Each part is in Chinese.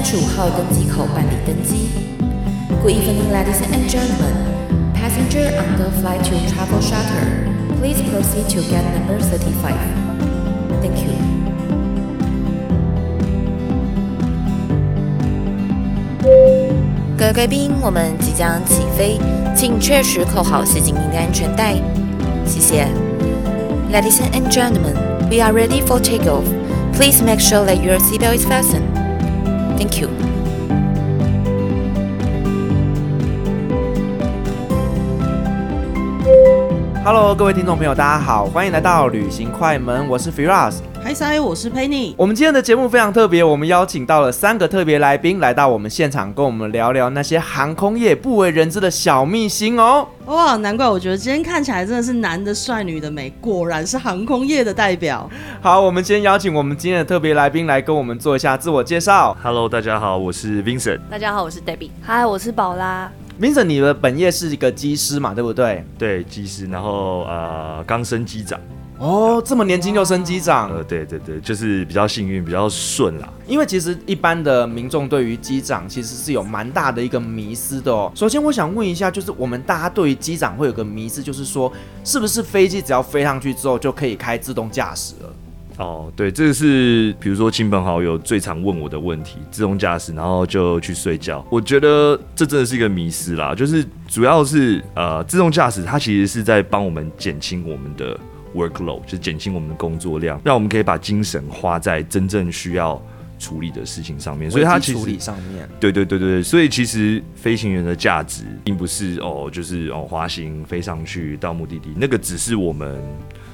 三十五号登机口办理登机。Good evening, ladies and gentlemen. Passenger on the flight to Travel Charter, please proceed to gate number thirty-five. Thank you. 各位贵宾，我们即将起飞，请确实扣好系紧您的安全带。谢谢。Ladies and gentlemen, we are ready for takeoff. Please make sure that your seatbelt is fastened. Thank you. Hello，各位听众朋友，大家好，欢迎来到旅行快门，我是 Firas。嗨塞，我是 Penny。我们今天的节目非常特别，我们邀请到了三个特别来宾来到我们现场，跟我们聊聊那些航空业不为人知的小秘辛哦。哇，难怪我觉得今天看起来真的是男的帅，女的美，果然是航空业的代表。好，我们先邀请我们今天的特别来宾来跟我们做一下自我介绍。Hello，大家好，我是 Vincent。大家好，我是 Debbie。嗨，我是宝拉。Vincent，你的本业是一个机师嘛，对不对？对，机师，然后呃，刚升机长。哦，这么年轻就升机长？呃，对对对，就是比较幸运，比较顺啦。因为其实一般的民众对于机长其实是有蛮大的一个迷思的哦。首先，我想问一下，就是我们大家对于机长会有个迷思，就是说，是不是飞机只要飞上去之后就可以开自动驾驶了？哦，对，这个是比如说亲朋好友最常问我的问题，自动驾驶，然后就去睡觉。我觉得这真的是一个迷思啦，就是主要是呃，自动驾驶它其实是在帮我们减轻我们的 workload，就是减轻我们的工作量，让我们可以把精神花在真正需要处理的事情上面。所以它其实处理上面，对对对对，所以其实飞行员的价值并不是哦，就是哦滑行飞上去到目的地，那个只是我们。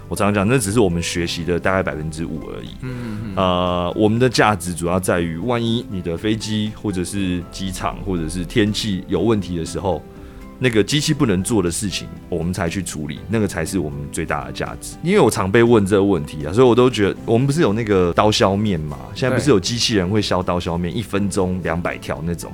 我常常讲，那只是我们学习的大概百分之五而已。嗯嗯嗯。呃，我们的价值主要在于，万一你的飞机或者是机场或者是天气有问题的时候，那个机器不能做的事情，我们才去处理，那个才是我们最大的价值。因为我常被问这个问题啊，所以我都觉得，我们不是有那个刀削面嘛？现在不是有机器人会削刀削面，一分钟两百条那种。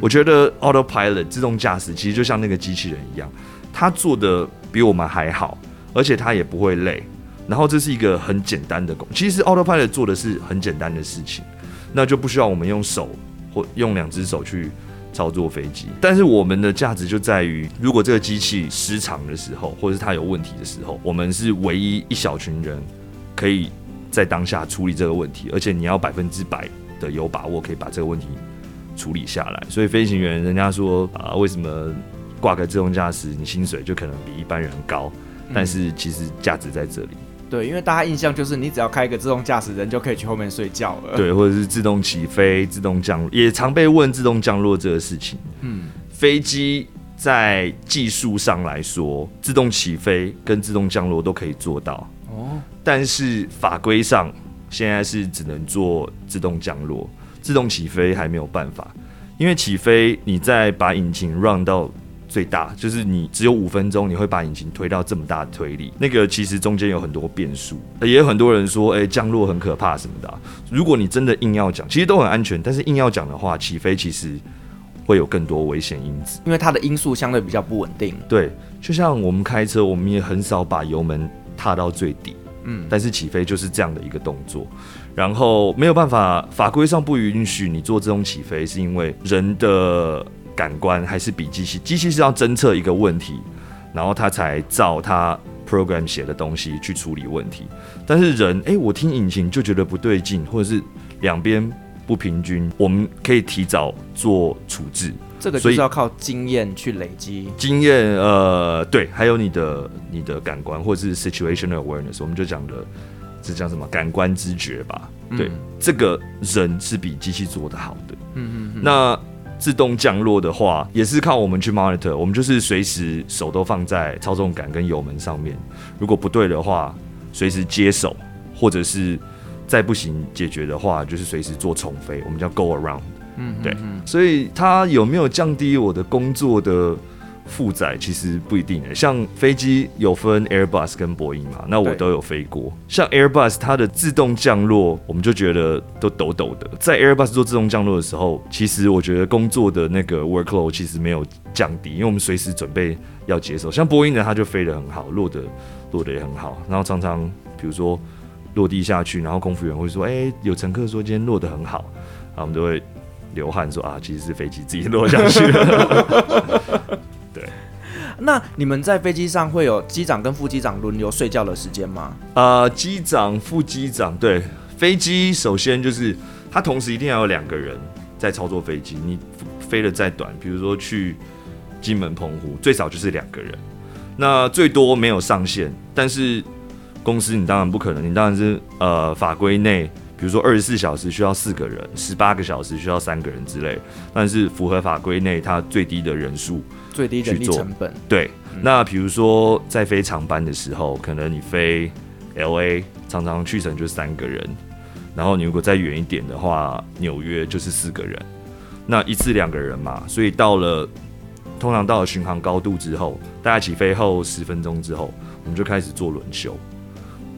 我觉得 autopilot 自动驾驶其实就像那个机器人一样，它做的比我们还好。而且它也不会累，然后这是一个很简单的工，其实 Autopilot 做的是很简单的事情，那就不需要我们用手或用两只手去操作飞机。但是我们的价值就在于，如果这个机器失常的时候，或者是它有问题的时候，我们是唯一一小群人可以在当下处理这个问题，而且你要百分之百的有把握可以把这个问题处理下来。所以飞行员人家说啊，为什么挂个自动驾驶，你薪水就可能比一般人高？但是其实价值在这里，对，因为大家印象就是你只要开一个自动驾驶，人就可以去后面睡觉了，对，或者是自动起飞、自动降落，也常被问自动降落这个事情。嗯，飞机在技术上来说，自动起飞跟自动降落都可以做到哦，但是法规上现在是只能做自动降落，自动起飞还没有办法，因为起飞你再把引擎 run 到。最大就是你只有五分钟，你会把引擎推到这么大的推力，那个其实中间有很多变数，也有很多人说，哎、欸，降落很可怕什么的、啊。如果你真的硬要讲，其实都很安全，但是硬要讲的话，起飞其实会有更多危险因子，因为它的因素相对比较不稳定。对，就像我们开车，我们也很少把油门踏到最底，嗯，但是起飞就是这样的一个动作，然后没有办法，法规上不允许你做这种起飞，是因为人的。感官还是比机器，机器是要侦测一个问题，然后它才照它 program 写的东西去处理问题。但是人，哎、欸，我听引擎就觉得不对劲，或者是两边不平均，我们可以提早做处置。这个就是要靠经验去累积。经验，呃，对，还有你的你的感官，或者是 situational awareness，我们就讲的这叫什么感官知觉吧？嗯、对，这个人是比机器做的好的。嗯嗯嗯。那自动降落的话，也是靠我们去 monitor，我们就是随时手都放在操纵杆跟油门上面，如果不对的话，随时接手，或者是再不行解决的话，就是随时做重飞，我们叫 go around。嗯，对，所以它有没有降低我的工作的负载其实不一定诶，像飞机有分 Airbus 跟波音嘛，那我都有飞过。像 Airbus 它的自动降落，我们就觉得都抖抖的。在 Airbus 做自动降落的时候，其实我觉得工作的那个 workload 其实没有降低，因为我们随时准备要接手。像波音的，它就飞得很好，落的落的也很好。然后常常比如说落地下去，然后空服员会说：“哎，有乘客说今天落得很好。”啊，我们都会流汗说啊，其实是飞机自己落下去了。那你们在飞机上会有机长跟副机长轮流睡觉的时间吗？呃，机长、副机长，对，飞机首先就是他同时一定要有两个人在操作飞机。你飞得再短，比如说去金门、澎湖，最少就是两个人。那最多没有上限，但是公司你当然不可能，你当然是呃法规内。比如说二十四小时需要四个人，十八个小时需要三个人之类，但是符合法规内，它最低的人数，最低人力成本。对，嗯、那比如说在飞长班的时候，可能你飞 LA，常常去程就三个人，然后你如果再远一点的话，纽约就是四个人，那一次两个人嘛，所以到了通常到了巡航高度之后，大家起飞后十分钟之后，我们就开始做轮休。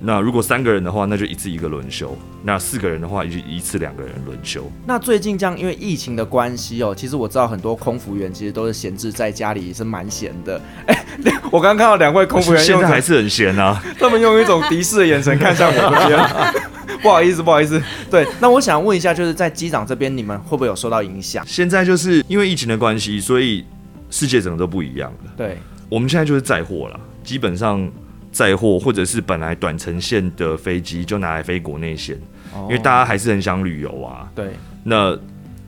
那如果三个人的话，那就一次一个轮休；那四个人的话，就一次两个人轮休。那最近这样，因为疫情的关系哦，其实我知道很多空服员其实都是闲置在家里，也是蛮闲的。哎、欸，我刚刚看到两位空服员现在还是很闲啊，他们用一种敌视的眼神看向我这边。不好意思，不好意思。对，那我想问一下，就是在机长这边，你们会不会有受到影响？现在就是因为疫情的关系，所以世界整个都不一样了。对，我们现在就是载货了，基本上。载货或者是本来短程线的飞机就拿来飞国内线，因为大家还是很想旅游啊。对，那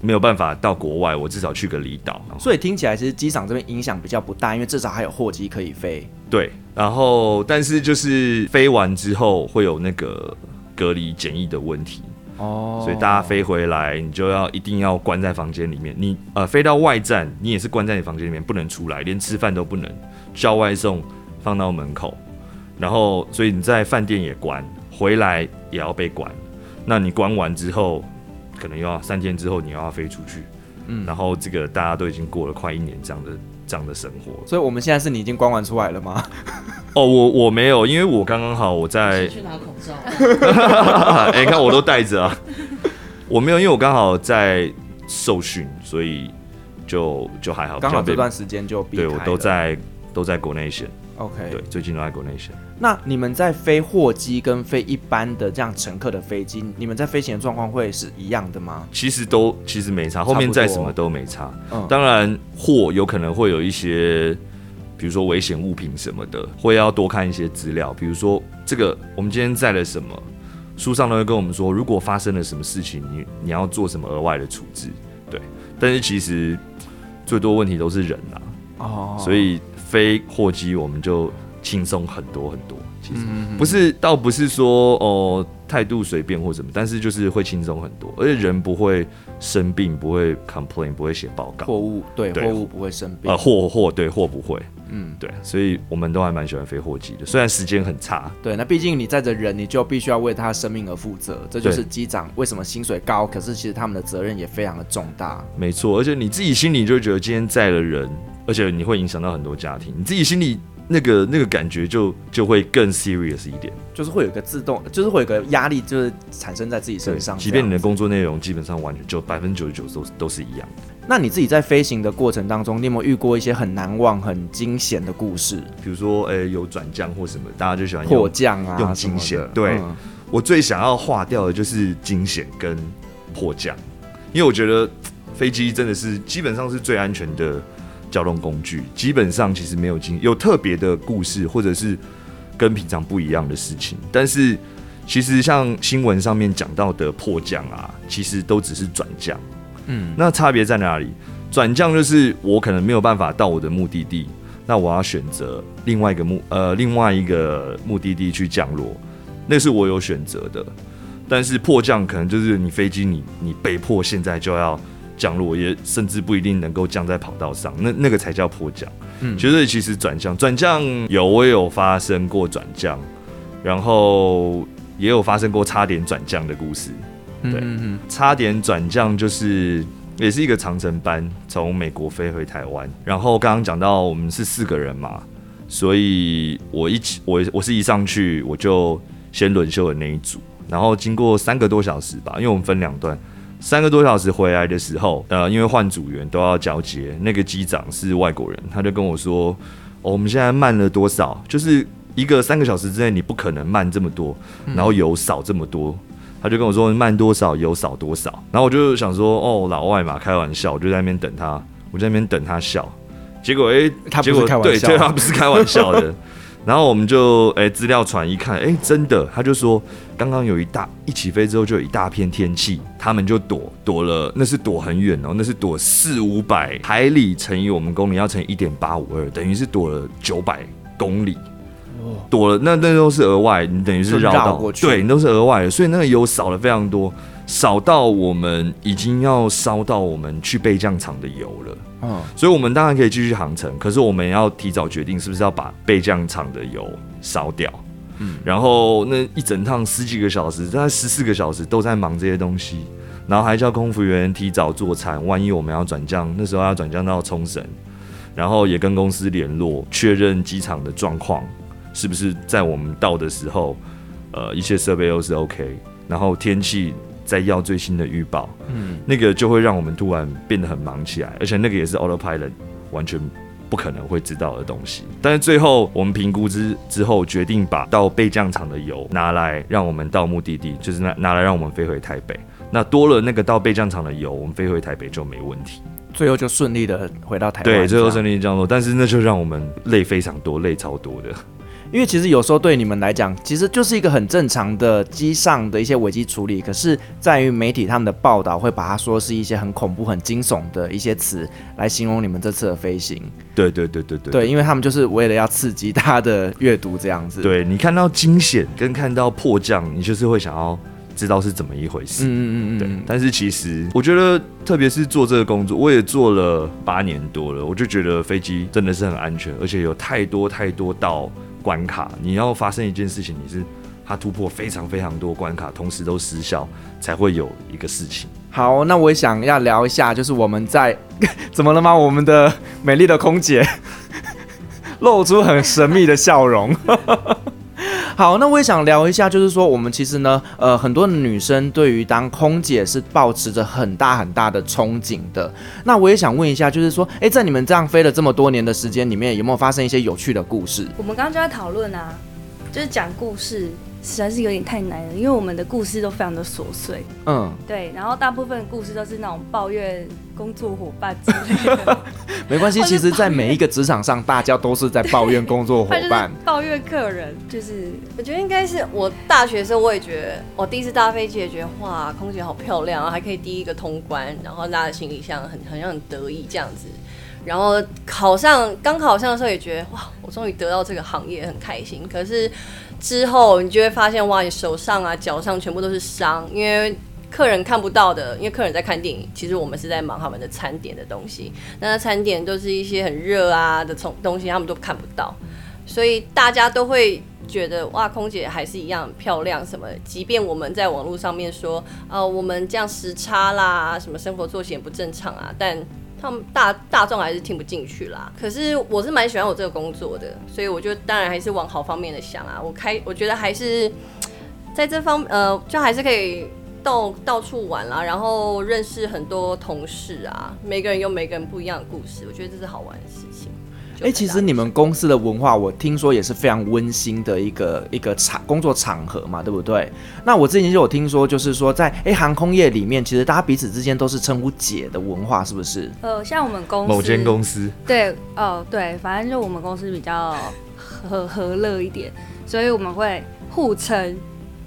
没有办法到国外，我至少去个离岛。所以听起来其实机场这边影响比较不大，因为至少还有货机可以飞。对，然后但是就是飞完之后会有那个隔离检疫的问题哦，所以大家飞回来你就要一定要关在房间里面。你呃飞到外站，你也是关在你房间里面，不能出来，连吃饭都不能，叫外送放到门口。然后，所以你在饭店也关，回来也要被关。那你关完之后，可能又要三天之后，你又要飞出去。嗯，然后这个大家都已经过了快一年这样的这样的生活。所以我们现在是你已经关完出来了吗？哦，我我没有，因为我刚刚好我在去拿口罩。哎、欸，看我都戴着啊。我没有，因为我刚好在受训，所以就就还好。刚好这段时间就。对，我都在都在国内线。OK，对，最近都在国内线。那你们在飞货机跟飞一般的这样乘客的飞机，你们在飞行的状况会是一样的吗？其实都其实没差，后面载什么都没差。嗯，当然货有可能会有一些，比如说危险物品什么的，会要多看一些资料。比如说这个我们今天载了什么，书上都会跟我们说，如果发生了什么事情，你你要做什么额外的处置。对，但是其实最多问题都是人啊。哦，所以。飞货机我们就轻松很多很多，其实不是，倒不是说哦态度随便或什么，但是就是会轻松很多，而且人不会生病，不会 complain，不会写报告。货物对，货物不会生病。啊，货货对货不会，嗯对，所以我们都还蛮喜欢飞货机的，虽然时间很差。对，那毕竟你载着人，你就必须要为他生命而负责，这就是机长为什么薪水高，可是其实他们的责任也非常的重大。没错，而且你自己心里就觉得今天载了人。而且你会影响到很多家庭，你自己心里那个那个感觉就就会更 serious 一点，就是会有个自动，就是会有个压力，就是产生在自己身上。即便你的工作内容基本上完全就百分之九十九都都是一样的。那你自己在飞行的过程当中，你有没有遇过一些很难忘、很惊险的故事？比如说，诶、欸，有转降或什么，大家就喜欢迫降啊，用惊险。对、嗯、我最想要划掉的就是惊险跟迫降，因为我觉得飞机真的是基本上是最安全的。交通工具基本上其实没有惊有特别的故事，或者是跟平常不一样的事情。但是其实像新闻上面讲到的迫降啊，其实都只是转降。嗯，那差别在哪里？转降就是我可能没有办法到我的目的地，那我要选择另外一个目呃另外一个目的地去降落，那是我有选择的。但是迫降可能就是你飞机你你被迫现在就要。降落也甚至不一定能够降在跑道上，那那个才叫迫降。嗯，觉得其实转降转降有我也有发生过转降，然后也有发生过差点转降的故事。对，嗯嗯，差点转降就是也是一个长城班，从美国飞回台湾。然后刚刚讲到我们是四个人嘛，所以我一起我我是一上去我就先轮休的那一组，然后经过三个多小时吧，因为我们分两段。三个多小时回来的时候，呃，因为换组员都要交接，那个机长是外国人，他就跟我说：“哦，我们现在慢了多少？就是一个三个小时之内，你不可能慢这么多，然后油少这么多。他就跟我说慢多少油少多少，然后我就想说哦，老外嘛，开玩笑，我就在那边等他，我在那边等他笑，结果哎，他不是开玩笑，对，他不是开玩笑的。然后我们就哎资料传一看，哎真的，他就说刚刚有一大一起飞之后就有一大片天气，他们就躲躲了，那是躲很远哦，那是躲四五百海里乘以我们公里要乘以一点八五二，等于是躲了九百公里。躲了，那那都是额外，你等于是绕道过去，对，你都是额外的，所以那个油少了非常多，少到我们已经要烧到我们去备降场的油了。嗯，所以我们当然可以继续航程，可是我们要提早决定是不是要把备降场的油烧掉。嗯，然后那一整趟十几个小时，大概十四个小时都在忙这些东西，然后还叫空服员提早做餐，万一我们要转降，那时候要转降到冲绳，然后也跟公司联络确认机场的状况。是不是在我们到的时候，呃，一切设备都是 OK，然后天气再要最新的预报，嗯，那个就会让我们突然变得很忙起来，而且那个也是 autopilot 完全不可能会知道的东西。但是最后我们评估之之后，决定把到备降场的油拿来让我们到目的地，就是拿拿来让我们飞回台北。那多了那个到备降场的油，我们飞回台北就没问题。最后就顺利的回到台北。对，最后顺利降落，但是那就让我们累非常多，累超多的。因为其实有时候对你们来讲，其实就是一个很正常的机上的一些危机处理。可是，在于媒体他们的报道会把它说是一些很恐怖、很惊悚的一些词来形容你们这次的飞行。对对对对对。对，因为他们就是为了要刺激大家的阅读这样子。对，你看到惊险跟看到迫降，你就是会想要知道是怎么一回事。嗯嗯嗯。对。但是其实我觉得，特别是做这个工作，我也做了八年多了，我就觉得飞机真的是很安全，而且有太多太多道。关卡，你要发生一件事情，你是它突破非常非常多关卡，同时都失效，才会有一个事情。好，那我也想要聊一下，就是我们在 怎么了吗？我们的美丽的空姐 露出很神秘的笑容。好，那我也想聊一下，就是说我们其实呢，呃，很多女生对于当空姐是抱持着很大很大的憧憬的。那我也想问一下，就是说，哎，在你们这样飞了这么多年的时间里面，有没有发生一些有趣的故事？我们刚刚就在讨论啊，就是讲故事。实在是有点太难了，因为我们的故事都非常的琐碎。嗯，对，然后大部分故事都是那种抱怨工作伙伴之类的。没关系，其实，在每一个职场上，大家都是在抱怨工作伙伴，抱怨客人。就是我觉得应该是我大学的时候，我也觉得我第一次搭飞机也觉得哇，空姐好漂亮啊，还可以第一个通关，然后拉着行李箱，很好像很得意这样子。然后考上，刚考上的时候也觉得哇，我终于得到这个行业，很开心。可是之后你就会发现哇，你手上啊、脚上全部都是伤，因为客人看不到的，因为客人在看电影，其实我们是在忙他们的餐点的东西。那餐点都是一些很热啊的从东西，他们都看不到，所以大家都会觉得哇，空姐还是一样漂亮什么。即便我们在网络上面说，呃，我们这样时差啦，什么生活作息也不正常啊，但他们大大众还是听不进去啦。可是我是蛮喜欢我这个工作的，所以我就当然还是往好方面的想啊。我开，我觉得还是在这方呃，就还是可以到到处玩啦，然后认识很多同事啊。每个人有每个人不一样的故事，我觉得这是好玩的事情。哎、欸，其实你们公司的文化，我听说也是非常温馨的一个一个场工作场合嘛，对不对？那我之前就有听说，就是说在哎、欸、航空业里面，其实大家彼此之间都是称呼姐的文化，是不是？呃，像我们公司某间公司，对，哦，对，反正就我们公司比较和和乐一点，所以我们会互称。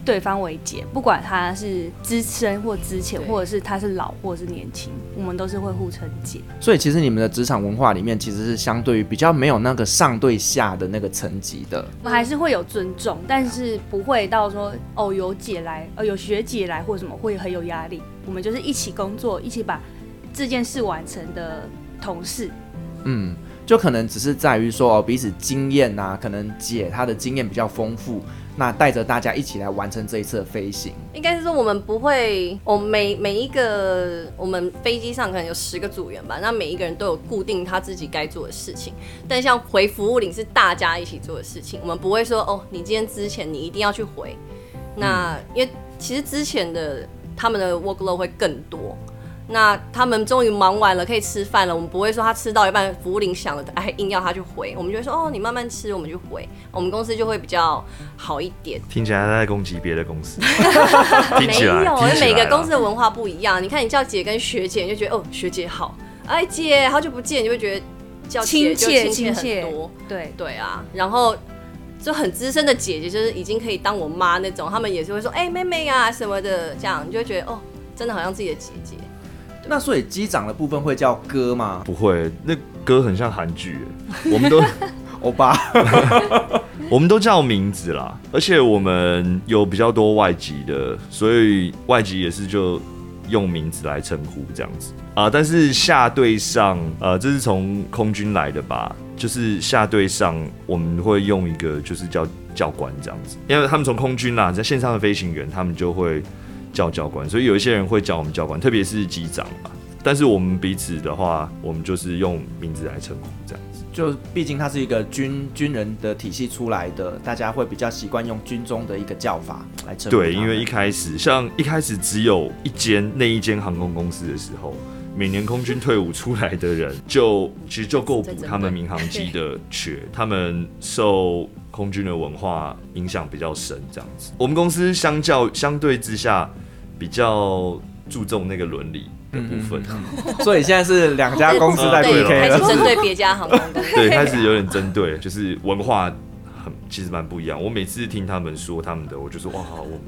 对方为姐，不管他是资深或资浅，或者是他是老或者是年轻，我们都是会互称姐。所以其实你们的职场文化里面，其实是相对于比较没有那个上对下的那个层级的。我们还是会有尊重，但是不会到说哦有姐来，哦有学姐来或什么会很有压力。我们就是一起工作，一起把这件事完成的同事。嗯，就可能只是在于说哦彼此经验啊，可能姐她的经验比较丰富。那带着大家一起来完成这一次的飞行，应该是说我们不会，我们每每一个我们飞机上可能有十个组员吧，那每一个人都有固定他自己该做的事情。但像回服务领是大家一起做的事情，我们不会说哦，你今天之前你一定要去回。那因为其实之前的他们的 workload 会更多，那他们终于忙完了，可以吃饭了。我们不会说他吃到一半服务铃响了，哎，硬要他去回。我们就会说哦，你慢慢吃，我们就回。我们公司就会比较好一点。听起来他在攻击别的公司，没有，因为每个公司的文化不一样。你看，你叫姐跟学姐，你就觉得哦，学姐好。哎，姐，好久不见，你就会觉得叫姐就亲切很多。对对啊，然后就很资深的姐姐，就是已经可以当我妈那种，他们也是会说哎，妹妹啊什么的，这样你就会觉得哦，真的好像自己的姐姐。那所以机长的部分会叫哥吗？不会，那哥很像韩剧，我们都欧巴，我们都叫名字啦。而且我们有比较多外籍的，所以外籍也是就用名字来称呼这样子啊。但是下对上，呃，这是从空军来的吧？就是下对上我们会用一个就是叫教官这样子，因为他们从空军啦，在线上的飞行员，他们就会。叫教官，所以有一些人会叫我们教官，特别是机长吧。但是我们彼此的话，我们就是用名字来称呼，这样子。就毕竟它是一个军军人的体系出来的，大家会比较习惯用军中的一个叫法来称呼。对，因为一开始像一开始只有一间那一间航空公司的时候，每年空军退伍出来的人就其实就够补他们民航机的缺，他们受空军的文化影响比较深，这样子。我们公司相较相对之下。比较注重那个伦理的部分，嗯嗯、所以现在是两家公司在 PK 了，开始针对别家航空公司，对，开始有点针对，就是文化很其实蛮不一样。我每次听他们说他们的，我就说哇，我们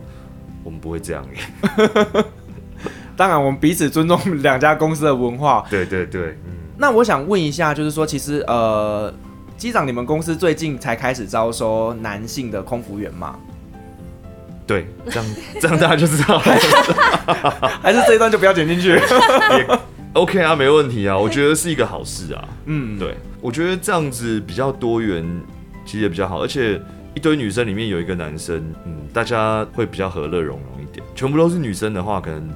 我们不会这样耶。当然，我们彼此尊重两家公司的文化。对对对，嗯。那我想问一下，就是说，其实呃，机长，你们公司最近才开始招收男性的空服员吗？对，这样 这样大家就知道了，还是这一段就不要剪进去？OK 啊，没问题啊，我觉得是一个好事啊。嗯，对，我觉得这样子比较多元，其实也比较好，而且一堆女生里面有一个男生，嗯，大家会比较和乐融融一点。全部都是女生的话，可能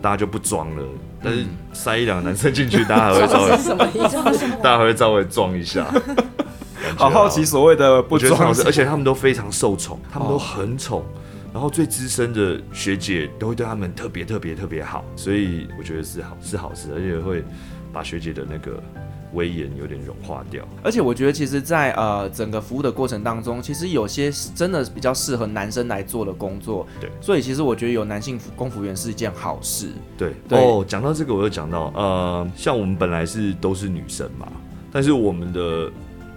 大家就不装了，但是塞一两个男生进去，大家还会稍微什么？大家还会稍微装一下。好好奇所谓的不装，而且他们都非常受宠，他们都很宠。然后最资深的学姐都会对他们特别特别特别好，所以我觉得是好是好事，而且会把学姐的那个威严有点融化掉。而且我觉得其实在，呃整个服务的过程当中，其实有些真的比较适合男生来做的工作。对，所以其实我觉得有男性工服员是一件好事。对，对哦，讲到这个，我又讲到呃，像我们本来是都是女生嘛，但是我们的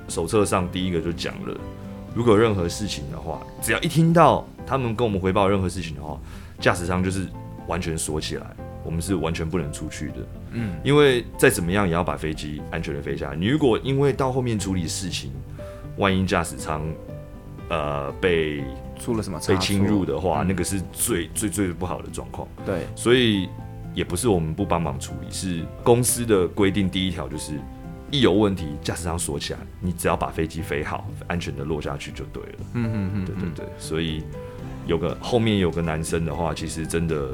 手册上第一个就讲了，如果有任何事情的话，只要一听到。他们跟我们回报任何事情的话，驾驶舱就是完全锁起来，我们是完全不能出去的。嗯，因为再怎么样也要把飞机安全的飞下来。你如果因为到后面处理事情，万一驾驶舱呃被出了什么被侵入的话，嗯、那个是最最最不好的状况。对，所以也不是我们不帮忙处理，是公司的规定第一条就是。一有问题，驾驶舱锁起来，你只要把飞机飞好，安全的落下去就对了。嗯嗯嗯，对对对，所以有个后面有个男生的话，其实真的，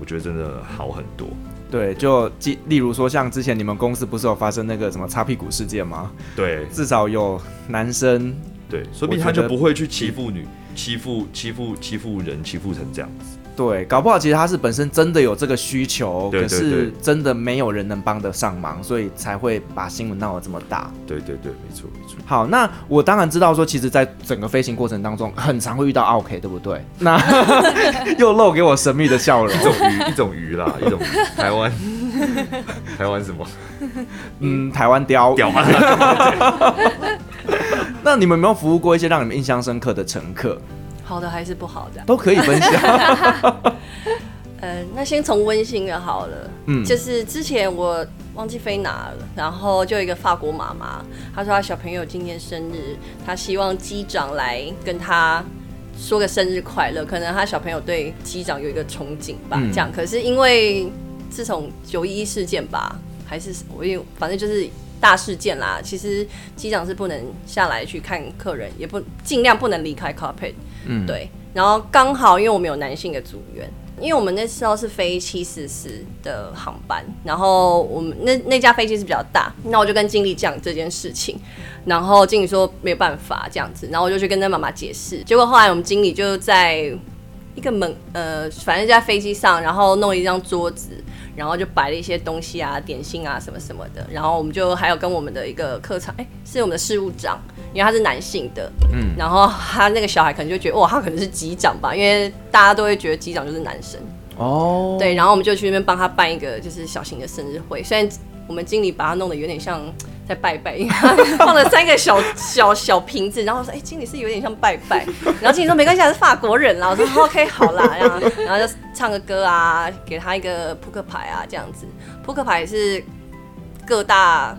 我觉得真的好很多。对，就例如说，像之前你们公司不是有发生那个什么擦屁股事件吗？对，至少有男生，对，所以他就不会去欺负女，欺负欺负欺负人，欺负成这样子。对，搞不好其实他是本身真的有这个需求，对对对，可是真的没有人能帮得上忙，所以才会把新闻闹得这么大。对对对，没错没错。好，那我当然知道说，其实，在整个飞行过程当中，很常会遇到奥客，对不对？那 又露给我神秘的笑容，一种鱼，一种鱼啦，一种鱼台湾，台湾什么？嗯，台湾鯛。鯛吗？那你们有没有服务过一些让你们印象深刻的乘客？好的还是不好的，都可以分享。呃，那先从温馨的好了。嗯，就是之前我忘记飞哪了，然后就有一个法国妈妈，她说她小朋友今天生日，她希望机长来跟她说个生日快乐。可能她小朋友对机长有一个憧憬吧，嗯、这样。可是因为自从九一一事件吧，还是我因为反正就是。大事件啦，其实机长是不能下来去看客人，也不尽量不能离开 cockpit。嗯，对。然后刚好因为我们有男性的组员，因为我们那时候是飞七四四的航班，然后我们那那架飞机是比较大，那我就跟经理讲这件事情，然后经理说没有办法这样子，然后我就去跟他妈妈解释，结果后来我们经理就在一个门，呃，反正就在飞机上，然后弄一张桌子，然后就摆了一些东西啊、点心啊什么什么的，然后我们就还有跟我们的一个客场，哎，是我们的事务长，因为他是男性的，嗯，然后他那个小孩可能就觉得哇，他可能是机长吧，因为大家都会觉得机长就是男生，哦，对，然后我们就去那边帮他办一个就是小型的生日会，虽然我们经理把他弄得有点像。在拜拜，放了三个小 小小瓶子，然后我说：“哎、欸，经理是有点像拜拜。”然后经理说：“没关系，他是法国人啦。”我说：“OK，好啦。”然后然后就唱个歌啊，给他一个扑克牌啊，这样子。扑克牌是各大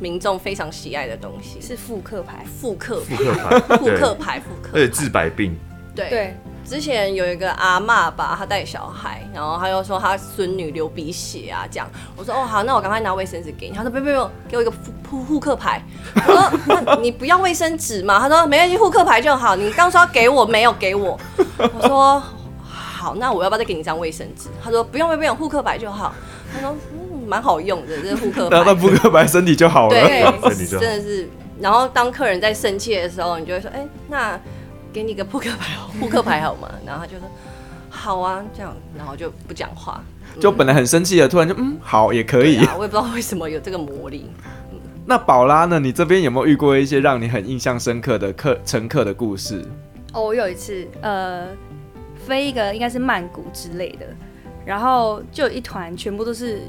民众非常喜爱的东西，是复刻牌，复刻复刻牌，复刻牌，复刻，而且治百病。对。对之前有一个阿嬷吧，她带小孩，然后她又说她孙女流鼻血啊，这样。我说哦好，那我赶快拿卫生纸给你。她说不不不，给我一个扑扑克牌。我说那你不要卫生纸嘛？她说没关系，扑克牌就好。你刚说要给我，没有给我。我说好，那我要不要再给你一张卫生纸？她说不用不用不用，扑克牌就好。她说嗯，蛮好用的，这个扑克牌。拿到扑克牌，身体就好了。对，真的是。然后当客人在生气的时候，你就会说，哎、欸，那。给你个扑克牌，扑克牌好吗？然后他就说好啊，这样，然后就不讲话。就本来很生气的，突然就嗯，好也可以。啊，我也不知道为什么有这个魔力。嗯、那宝拉呢？你这边有没有遇过一些让你很印象深刻的客乘客的故事？哦，我有一次，呃，飞一个应该是曼谷之类的，然后就有一团全部都是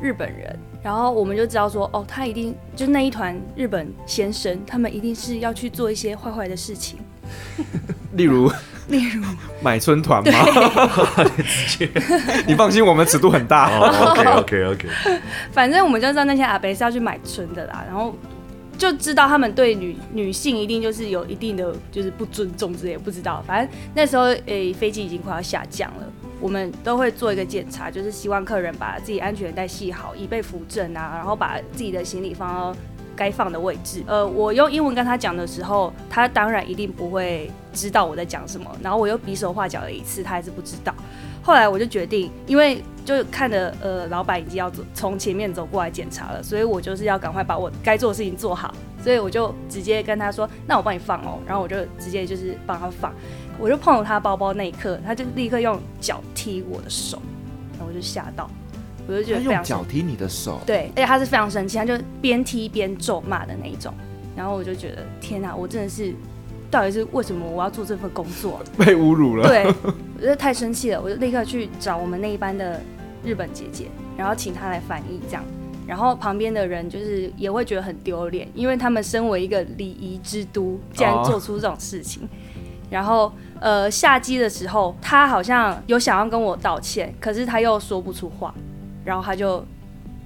日本人，然后我们就知道说，哦，他一定就那一团日本先生，他们一定是要去做一些坏坏的事情。例如，例如 买春团吗？你放心，我们尺度很大。Oh, OK OK OK。反正我们就知道那些阿伯是要去买春的啦，然后就知道他们对女女性一定就是有一定的就是不尊重之类，不知道。反正那时候诶、欸，飞机已经快要下降了，我们都会做一个检查，就是希望客人把自己安全带系好，以备扶正啊，然后把自己的行李放到。该放的位置，呃，我用英文跟他讲的时候，他当然一定不会知道我在讲什么。然后我又比手画脚了一次，他还是不知道。后来我就决定，因为就看着呃老板已经要走从前面走过来检查了，所以我就是要赶快把我该做的事情做好。所以我就直接跟他说：“那我帮你放哦。”然后我就直接就是帮他放。我就碰了他包包那一刻，他就立刻用脚踢我的手，然后我就吓到。我就觉得非常用脚踢你的手，对，而且他是非常生气，他就边踢边咒骂的那一种。然后我就觉得天哪，我真的是，到底是为什么我要做这份工作？被侮辱了。对，我觉得太生气了，我就立刻去找我们那一班的日本姐姐，然后请她来翻译这样。然后旁边的人就是也会觉得很丢脸，因为他们身为一个礼仪之都，竟然做出这种事情。哦、然后呃，下机的时候，他好像有想要跟我道歉，可是他又说不出话。然后他就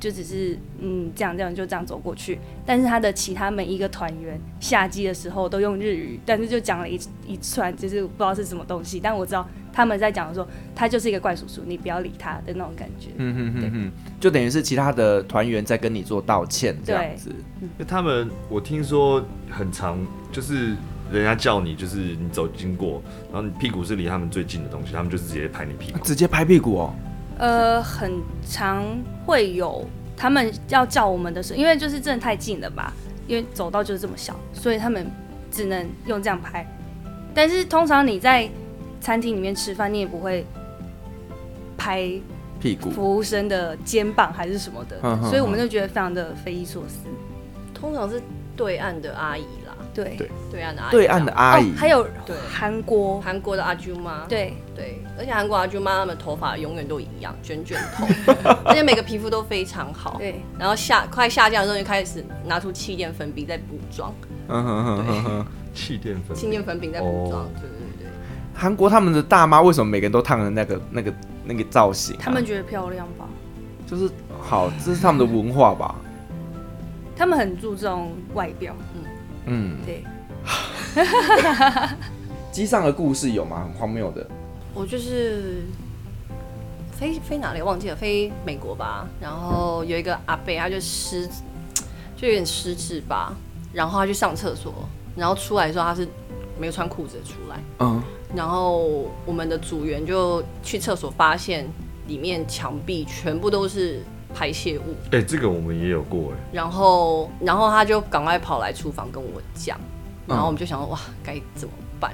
就只是嗯这样这样就这样走过去，但是他的其他每一个团员下机的时候都用日语，但是就讲了一一串就是不知道是什么东西，但我知道他们在讲的时候，他就是一个怪叔叔，你不要理他的那种感觉。嗯哼哼哼，就等于是其他的团员在跟你做道歉这样子。那他们我听说很长，就是人家叫你，就是你走经过，然后你屁股是离他们最近的东西，他们就是直接拍你屁股，直接拍屁股哦。呃，很常会有他们要叫我们的时候，因为就是真的太近了吧，因为走道就是这么小，所以他们只能用这样拍。但是通常你在餐厅里面吃饭，你也不会拍屁股、服务生的肩膀还是什么的，所以我们就觉得非常的匪夷所思。通常是对岸的阿姨啦，对。对，对岸的阿姨，对岸的阿姨，哦、还有对。韩国。韩国的阿舅妈，对。对，而且韩国阿舅妈他们头发永远都一样，卷卷头，而且每个皮肤都非常好，对，然后下快下降的时候就开始拿出气垫粉笔在补妆，嗯哼哼哼哼，气垫粉气垫粉饼在补妆，对对对。韩国他们的大妈为什么每个人都烫的那个那个那个造型？他们觉得漂亮吧？就是好，这是他们的文化吧？他们很注重外表，嗯嗯，对。机上的故事有吗？很荒谬的。我就是飞飞哪里忘记了，飞美国吧。然后有一个阿贝，他就失，就有点失智吧。然后他去上厕所，然后出来的时候他是没有穿裤子出来。嗯。然后我们的组员就去厕所，发现里面墙壁全部都是。排泄物，哎、欸，这个我们也有过哎。然后，然后他就赶快跑来厨房跟我讲，然后我们就想说，哇，该怎么办？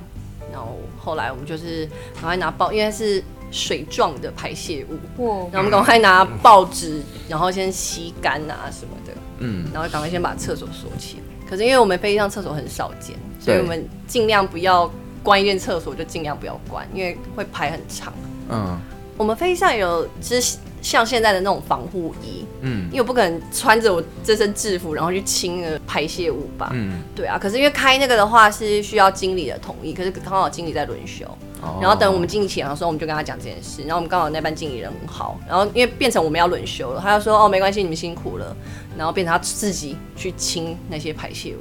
然后后来我们就是赶快拿报，因为是水状的排泄物，哇，然后我们赶快拿报纸，然后先吸干啊什么的，嗯，然后赶快先把厕所锁起来。可是因为我们飞机上厕所很少见，所以我们尽量不要关一间厕所，就尽量不要关，因为会排很长。嗯，我们飞机上有就是像现在的那种防护衣，嗯，因为我不可能穿着我这身制服，然后去清那个排泄物吧，嗯，对啊。可是因为开那个的话是需要经理的同意，可是刚好经理在轮休。哦然后等我们经理起来的时候，我们就跟他讲这件事。然后我们刚好那班经理人很好，然后因为变成我们要轮休了，他就说哦没关系，你们辛苦了。然后变成他自己去清那些排泄物。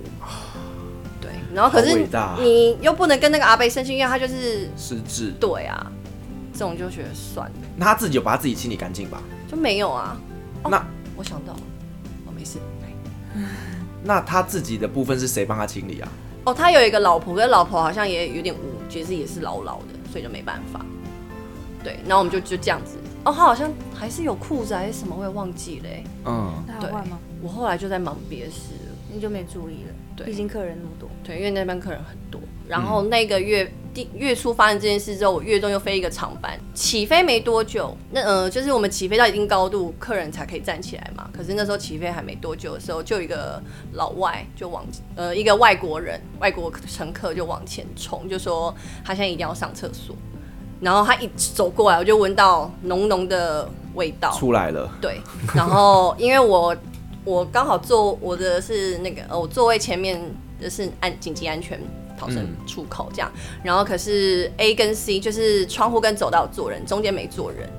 对，然后可是你又不能跟那个阿伯生气，因为他就是失智。对啊，这种就觉得算了，那他自己有把他自己清理干净吧？就没有啊。哦那我想到了，哦没事。那他自己的部分是谁帮他清理啊？哦，他有一个老婆，可是老婆好像也有点无，其实也是老老的，所以就没办法。对，然后我们就就这样子。哦，他好像还是有裤子还是什么，我也忘记了欸。嗯，那要换吗？我后来就在忙别的事了。你就没注意了，对毕竟客人那么多。对，因为那边客人很多。然后那个月第月初发生这件事之后，我月中又飞一个长班，起飞没多久，那呃就是我们起飞到一定高度，客人才可以站起来嘛。可是那时候起飞还没多久的时候，就有一个老外就往呃一个外国人外国乘客就往前冲，就说他现在一定要上厕所。然后他一走过来，我就闻到浓浓的味道出来了。对，然后因为我我刚好坐我的是那个呃，我座位前面的是安紧急安全逃生出口这样，然后可是 A 跟 C 就是窗户跟走道坐人，中间没坐人。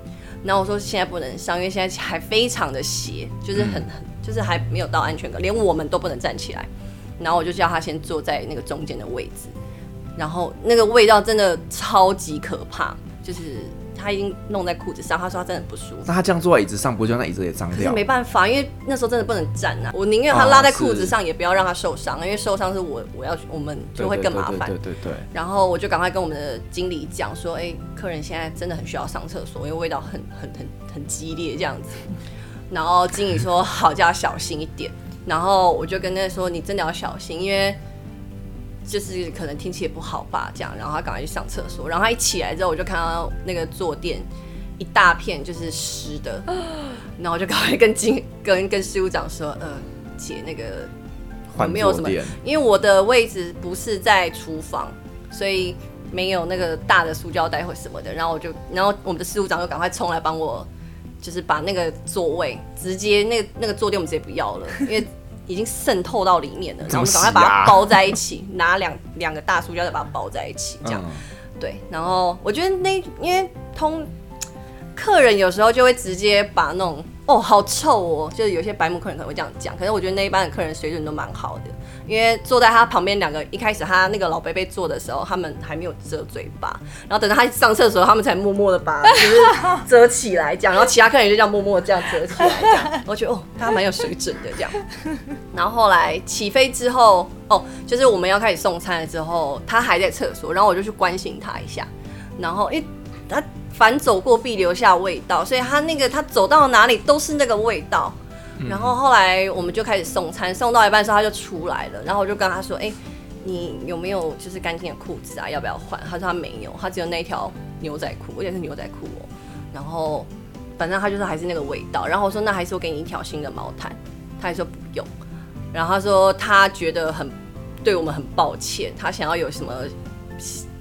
然后我说现在不能上，因为现在还非常的斜，就是很很就是还没有到安全感，连我们都不能站起来。然后我就叫他先坐在那个中间的位置，然后那个味道真的超级可怕，就是。他已经弄在裤子上，他说他真的很不舒服。那他这样坐在椅子上，不就那椅子也脏掉？没办法，因为那时候真的不能站啊。我宁愿他拉在裤子上，也不要让他受伤，因为受伤是我我要我们就会更麻烦。对对对对。然后我就赶快跟我们的经理讲说，哎，客人现在真的很需要上厕所，因为味道很很很很激烈这样子。然后经理说好，叫他小心一点。然后我就跟他说，你真的要小心，因为。就是可能天气也不好吧，这样，然后他赶快去上厕所，然后他一起来之后，我就看到那个坐垫一大片就是湿的，然后我就赶快跟经跟跟事务长说，呃，姐那个我没有什么，因为我的位置不是在厨房，所以没有那个大的塑胶袋或什么的，然后我就，然后我们的事务长就赶快冲来帮我，就是把那个座位直接那个那个坐垫我们直接不要了，因为。已经渗透到里面了，然后我们赶快把它包在一起，拿两两个大塑胶袋把它包在一起，这样、嗯、对。然后我觉得那因为通客人有时候就会直接把那种哦好臭哦，就是有些白目客人可能会这样讲，可是我觉得那一班的客人水准都蛮好的。因为坐在他旁边两个，一开始他那个老伯伯坐的时候，他们还没有遮嘴巴，然后等到他上厕所，他们才默默的把 就是遮起来这样，然后其他客人就这样默默这样遮起来这样，我觉得哦，他蛮有水准的这样。然后后来起飞之后，哦，就是我们要开始送餐了之后，他还在厕所，然后我就去关心他一下，然后因为他凡走过必留下味道，所以他那个他走到哪里都是那个味道。然后后来我们就开始送餐，送到一半的时候他就出来了，然后我就跟他说：“哎、你有没有就是干净的裤子啊？要不要换？”他说他没有，他只有那条牛仔裤，而且是牛仔裤哦。然后反正他就是还是那个味道。然后我说：“那还是我给你一条新的毛毯。”他还说不用。然后他说他觉得很对我们很抱歉，他想要有什么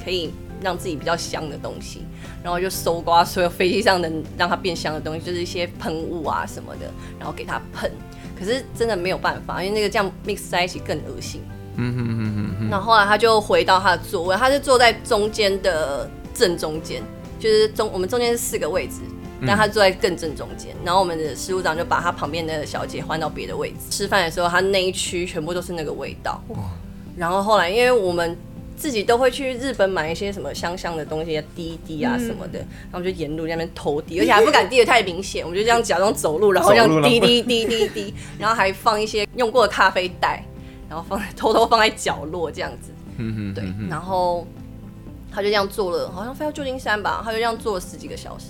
可以让自己比较香的东西。然后就搜刮所有飞机上能让它变香的东西，就是一些喷雾啊什么的，然后给它喷。可是真的没有办法，因为那个这样 mix 在一起更恶心。嗯哼哼哼哼。然后后来他就回到他的座位，他是坐在中间的正中间，就是中我们中间是四个位置，但他坐在更正中间。然后我们的事务长就把他旁边的小姐换到别的位置。吃饭的时候，他那一区全部都是那个味道。然后后来因为我们。自己都会去日本买一些什么香香的东西，滴一滴啊什么的，然后就沿路在那边偷滴，而且还不敢滴的太明显，我们就这样假装走路，然后这样滴滴滴滴滴，然后还放一些用过的咖啡袋，然后放在偷偷放在角落这样子，嗯对，然后他就这样做了，好像飞到旧金山吧，他就这样做了十几个小时，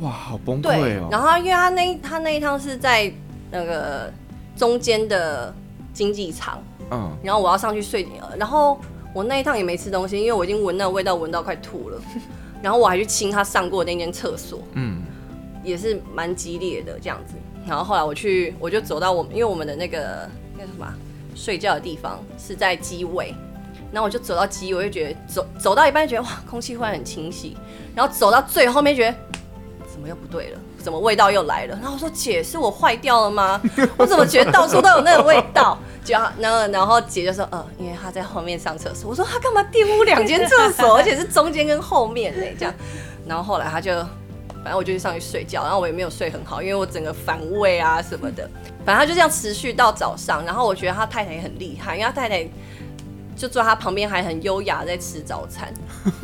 哇，好崩溃哦。然后因为他那他那一趟是在那个中间的经济舱，嗯，然后我要上去睡，然后。我那一趟也没吃东西，因为我已经闻那个味道闻到快吐了。然后我还去清他上过的那间厕所，嗯，也是蛮激烈的这样子。然后后来我去，我就走到我，因为我们的那个那什么睡觉的地方是在机位，然后我就走到机位，我就觉得走走到一半觉得哇，空气忽然很清晰，然后走到最后面觉得怎么又不对了，怎么味道又来了？然后我说姐，是我坏掉了吗？我怎么觉得到处都有那个味道？就然后然后姐就说，呃，因为她在后面上厕所。我说她干嘛玷污两间厕所，而且是中间跟后面呢？这样，然后后来她就。反正我就去上去睡觉，然后我也没有睡很好，因为我整个反胃啊什么的。反正她就这样持续到早上，然后我觉得他太太也很厉害，因为他太太就坐在他旁边还很优雅在吃早餐，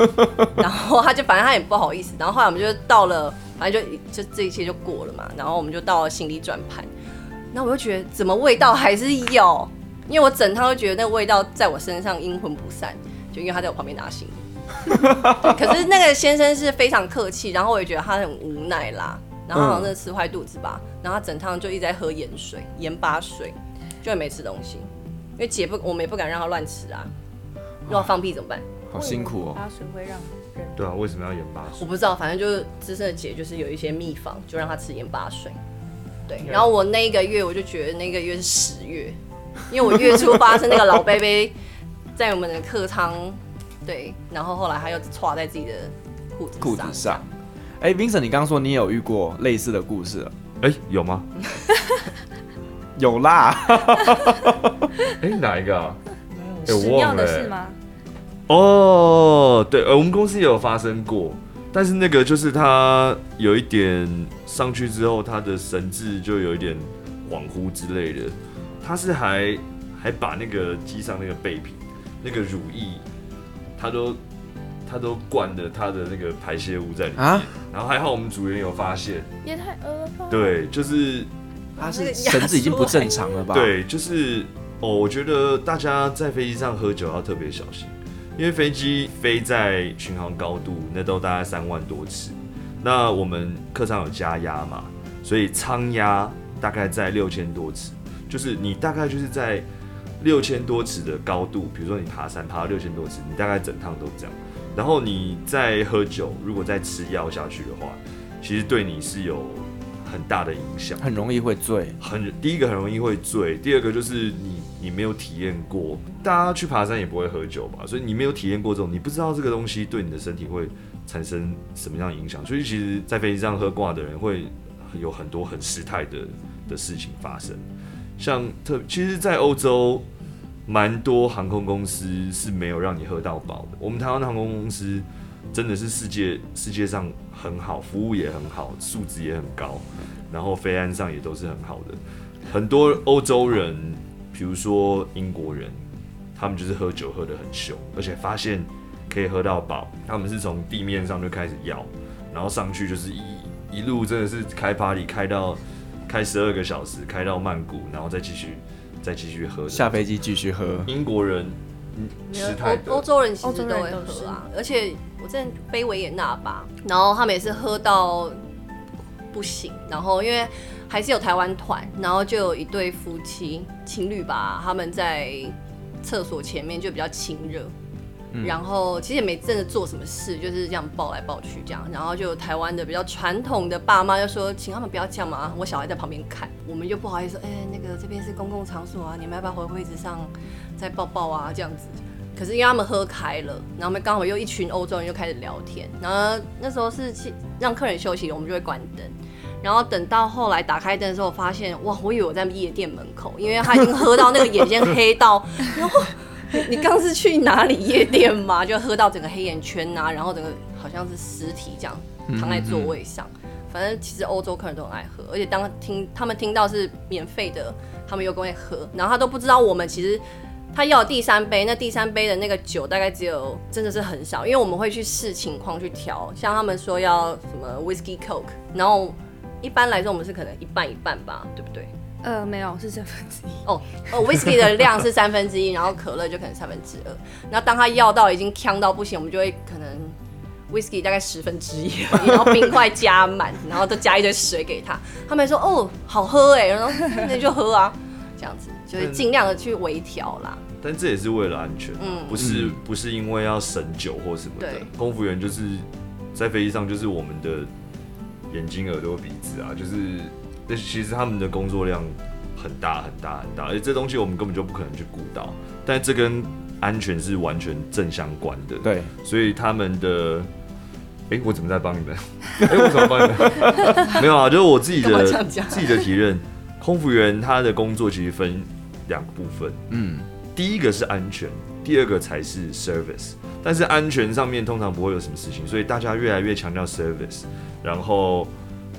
然后他就反正他也不好意思。然后后来我们就到了，反正就就这一切就过了嘛。然后我们就到了行李转盘，那我就觉得怎么味道还是有，因为我整趟都觉得那个味道在我身上阴魂不散，就因为他在我旁边拿行李。可是那个先生是非常客气，然后我也觉得他很无奈啦，然后好像是吃坏肚子吧，然后他整趟就一直在喝盐水、盐巴水，就也没吃东西，因为姐不，我们也不敢让他乱吃啊，如果放屁怎么办？好辛苦哦。盐巴水会让人对啊，为什么要盐巴水？我不知道，反正就是资深的姐就是有一些秘方，就让他吃盐巴水。对，然后我那一个月我就觉得那个月是十月，因为我月初发生那个老伯伯在我们的客舱。对，然后后来他又插在自己的裤子裤子上。哎，Vincent，你刚刚说你也有遇过类似的故事，哎，有吗？有啦。哎，哪一个啊？没有。屎尿的事吗？哦，对，呃，我们公司也有发生过，但是那个就是他有一点上去之后，他的神智就有一点恍惚之类的。他是还还把那个机上那个备品那个乳液。他都他都灌了他的那个排泄物在里面，啊、然后还好我们组员有发现，也太恶了吧？对，就是他是 神智已经不正常了吧？对，就是哦，我觉得大家在飞机上喝酒要特别小心，因为飞机飞在巡航高度那都大概三万多尺，那我们客舱有加压嘛，所以舱压大概在六千多尺，就是你大概就是在。六千多尺的高度，比如说你爬山爬到六千多尺，你大概整趟都这样。然后你再喝酒，如果再吃药下去的话，其实对你是有很大的影响，很容易会醉。很第一个很容易会醉，第二个就是你你没有体验过，大家去爬山也不会喝酒吧，所以你没有体验过这种，你不知道这个东西对你的身体会产生什么样的影响。所以其实，在飞机上喝挂的人会有很多很失态的的事情发生。像特，其实，在欧洲，蛮多航空公司是没有让你喝到饱的。我们台湾的航空公司真的是世界世界上很好，服务也很好，素质也很高，然后飞安上也都是很好的。很多欧洲人，比如说英国人，他们就是喝酒喝得很凶，而且发现可以喝到饱，他们是从地面上就开始摇，然后上去就是一一路真的是开 party 开到。开十二个小时，开到曼谷，然后再继续，再继续喝。下飞机继续喝。英国人，欧欧洲人其实都会喝啊。而且我之前飞维也纳吧，然后他们也是喝到不行。然后因为还是有台湾团，然后就有一对夫妻情侣吧，他们在厕所前面就比较亲热。然后其实也没真的做什么事，就是这样抱来抱去这样。然后就有台湾的比较传统的爸妈就说，请他们不要这样嘛，我小孩在旁边看。我们就不好意思说，哎，那个这边是公共场所啊，你们要不要回位置上再抱抱啊这样子。可是因为他们喝开了，然后我们刚好又一群欧洲人又开始聊天。然后那时候是让客人休息了，我们就会关灯。然后等到后来打开灯的时候，发现哇，我以为我在夜店门口，因为他已经喝到那个眼睛黑到，然后。你刚是去哪里夜店吗？就喝到整个黑眼圈啊，然后整个好像是尸体这样躺在座位上。反正其实欧洲客人都很爱喝，而且当听他们听到是免费的，他们又跟我喝，然后他都不知道我们其实他要第三杯，那第三杯的那个酒大概只有真的是很少，因为我们会去试情况去调，像他们说要什么 whiskey coke，然后一般来说我们是可能一半一半吧，对不对？呃，没有，是三分之一。哦哦，whisky 的量是三分之一，然后可乐就可能三分之二。然后当他要到已经呛到不行，我们就会可能 whisky 大概十分之一，然后冰块加满，然后再加一堆水给他。他们说哦，好喝哎，然后那就喝啊，这样子就是尽量的去微调啦。但这也是为了安全，嗯不是嗯不是因为要省酒或什么的对。空服员就是在飞机上就是我们的眼睛、耳朵、鼻子啊，就是那其实他们的工作量很大很大很大，而且这东西我们根本就不可能去顾到，但这跟安全是完全正相关的。对，所以他们的，哎、我怎么在帮你们？哎、我怎么帮你们？没有啊，就是我自己的自己的体认，空服员他的工作其实分两个部分，嗯，第一个是安全，第二个才是 service。但是安全上面通常不会有什么事情，所以大家越来越强调 service，然后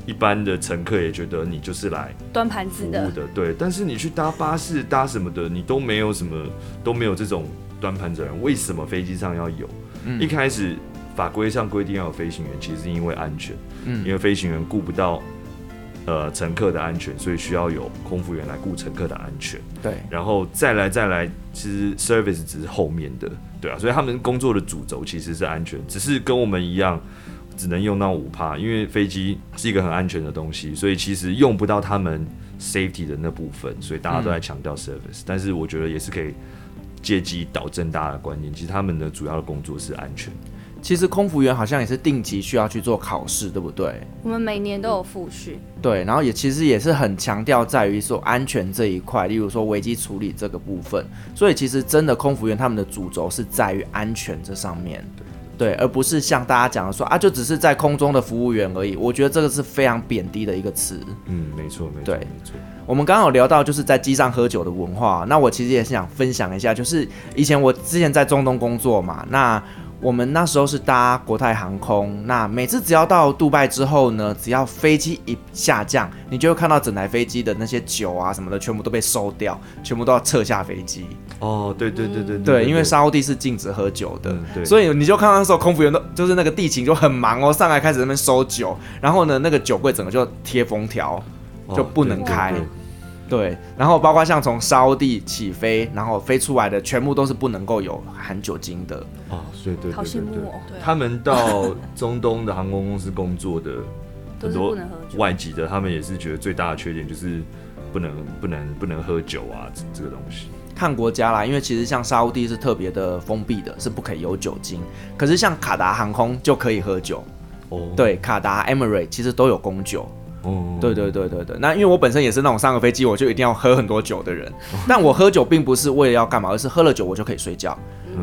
一般的乘客也觉得你就是来端盘子的服务，的，对。但是你去搭巴士搭什么的，你都没有什么都没有这种端盘子人，为什么飞机上要有？嗯一开始法规上规定要有飞行员，其实是因为安全，嗯因为飞行员顾不到呃乘客的安全，所以需要有空服员来顾乘客的安全。对，然后再来再来，其实 service 只是后面的，对啊，所以他们工作的主轴其实是安全，只是跟我们一样，只能用到五趴，因为飞机是一个很安全的东西，所以其实用不到他们 safety 的那部分，所以大家都在强调 service，、但是我觉得也是可以借机导正大家的观念，其实他们的主要的工作是安全。其实空服员好像也是定期需要去做考试，对不对？我们每年都有复训，对，然后也其实也是很强调在于说安全这一块，例如说危机处理这个部分。所以其实真的空服员他们的主轴是在于安全这上面，对，而不是像大家讲的说啊，就只是在空中的服务员而已。我觉得这个是非常贬低的一个词。嗯，没错，没错，对没错。我们刚刚有聊到就是在机上喝酒的文化，那我其实也是想分享一下，就是以前我之前在中东工作嘛，那我们那时候是搭国泰航空，那每次只要到杜拜之后呢，只要飞机一下降，你就会看到整台飞机的那些酒啊什么的全部都被收掉，全部都要撤下飞机。哦，对对对对对，因为沙乌地是禁止喝酒的，嗯对所以你就看到那时候空服员都就是那个地勤就很忙哦，上来开始在那边收酒，然后呢那个酒柜整个就贴封条，就不能开。哦对对对对，然后包括像从沙乌地起飞，然后飞出来的全部都是不能够有含酒精的。哦，对对对好对对羡慕哦对啊他们到中东的航空公司工作的很多不能喝酒。外籍的，他们也是觉得最大的缺点就是不能不能不能喝酒啊，这这个东西。看国家啦，因为其实像沙乌地是特别的封闭的，是不可以有酒精。可是像卡达航空就可以喝酒，哦，对，卡达、Emirates 其实都有供酒。哦，对对对对对，那因为我本身也是那种上个飞机我就一定要喝很多酒的人，但我喝酒并不是为了要干嘛，而是喝了酒我就可以睡觉。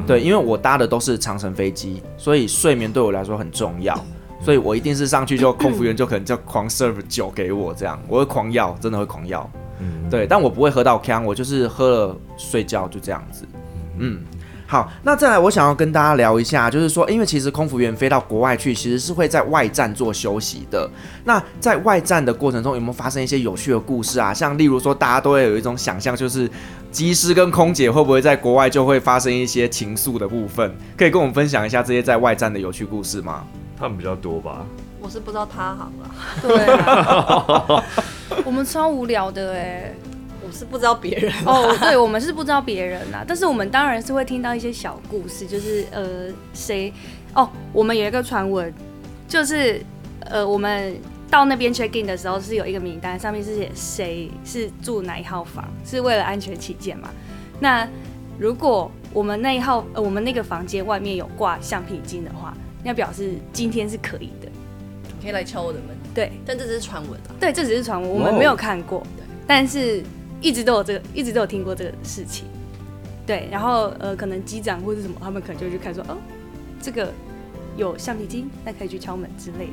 对，因为我搭的都是长程飞机，所以睡眠对我来说很重要，所以我一定是上去就空服员就可能就狂 serve 酒给我这样，我会狂要，真的会狂要。嗯，对，但我不会喝到锵，我就是喝了睡觉就这样子。嗯，好，那再来，我想要跟大家聊一下，就是说，因为其实空服员飞到国外去，其实是会在外站做休息的。那在外站的过程中，有没有发生一些有趣的故事啊？像例如说，大家都会有一种想象，就是机师跟空姐会不会在国外就会发生一些情愫的部分？可以跟我们分享一下这些在外站的有趣故事吗？他们比较多吧？我是不知道他行了，对啊，我们超无聊的哎。我是不知道别人。哦，对，我们是不知道别人啊，但是我们当然是会听到一些小故事，就是呃谁哦，我们有一个传闻，就是呃我们到那边 check in 的时候是有一个名单，上面是写谁是住哪一号房，是为了安全起见嘛。那如果我们那一号呃我们那个房间外面有挂橡皮筋的话，那表示今天是可以的。你可以来敲我的门，对但这只是传闻啊。对，这只是传闻，我们没有看过，但是一直都有这个，一直都有听过这个事情。对，然后呃，可能机长或者什么，他们可能就会去看说，哦，这个有橡皮筋，那可以去敲门之类的。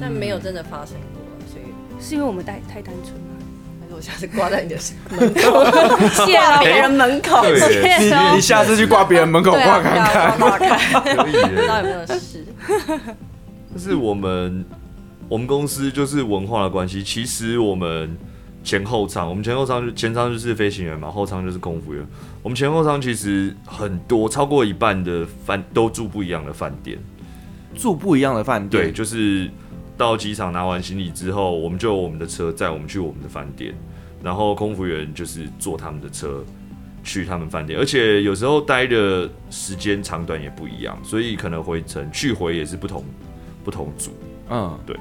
但没有真的发生过，所以是因为我们太太单纯吗？还是我下次挂在你的门口，谢挂别，人门口，对你你下次去挂别人门口挂看看。挂挂看，可以不知道有。没有事。但是我们我们公司就是文化的关系，其实我们前后舱，我们前后舱就前舱就是飞行员嘛，后舱就是空服员。我们前后舱其实很多，超过一半的饭都住不一样的饭店。住不一样的饭店，对，就是到机场拿完行李之后，我们就有我们的车载我们去我们的饭店，然后空服员就是坐他们的车去他们饭店，而且有时候待的时间长短也不一样，所以可能回程去回也是不同不同组。嗯，对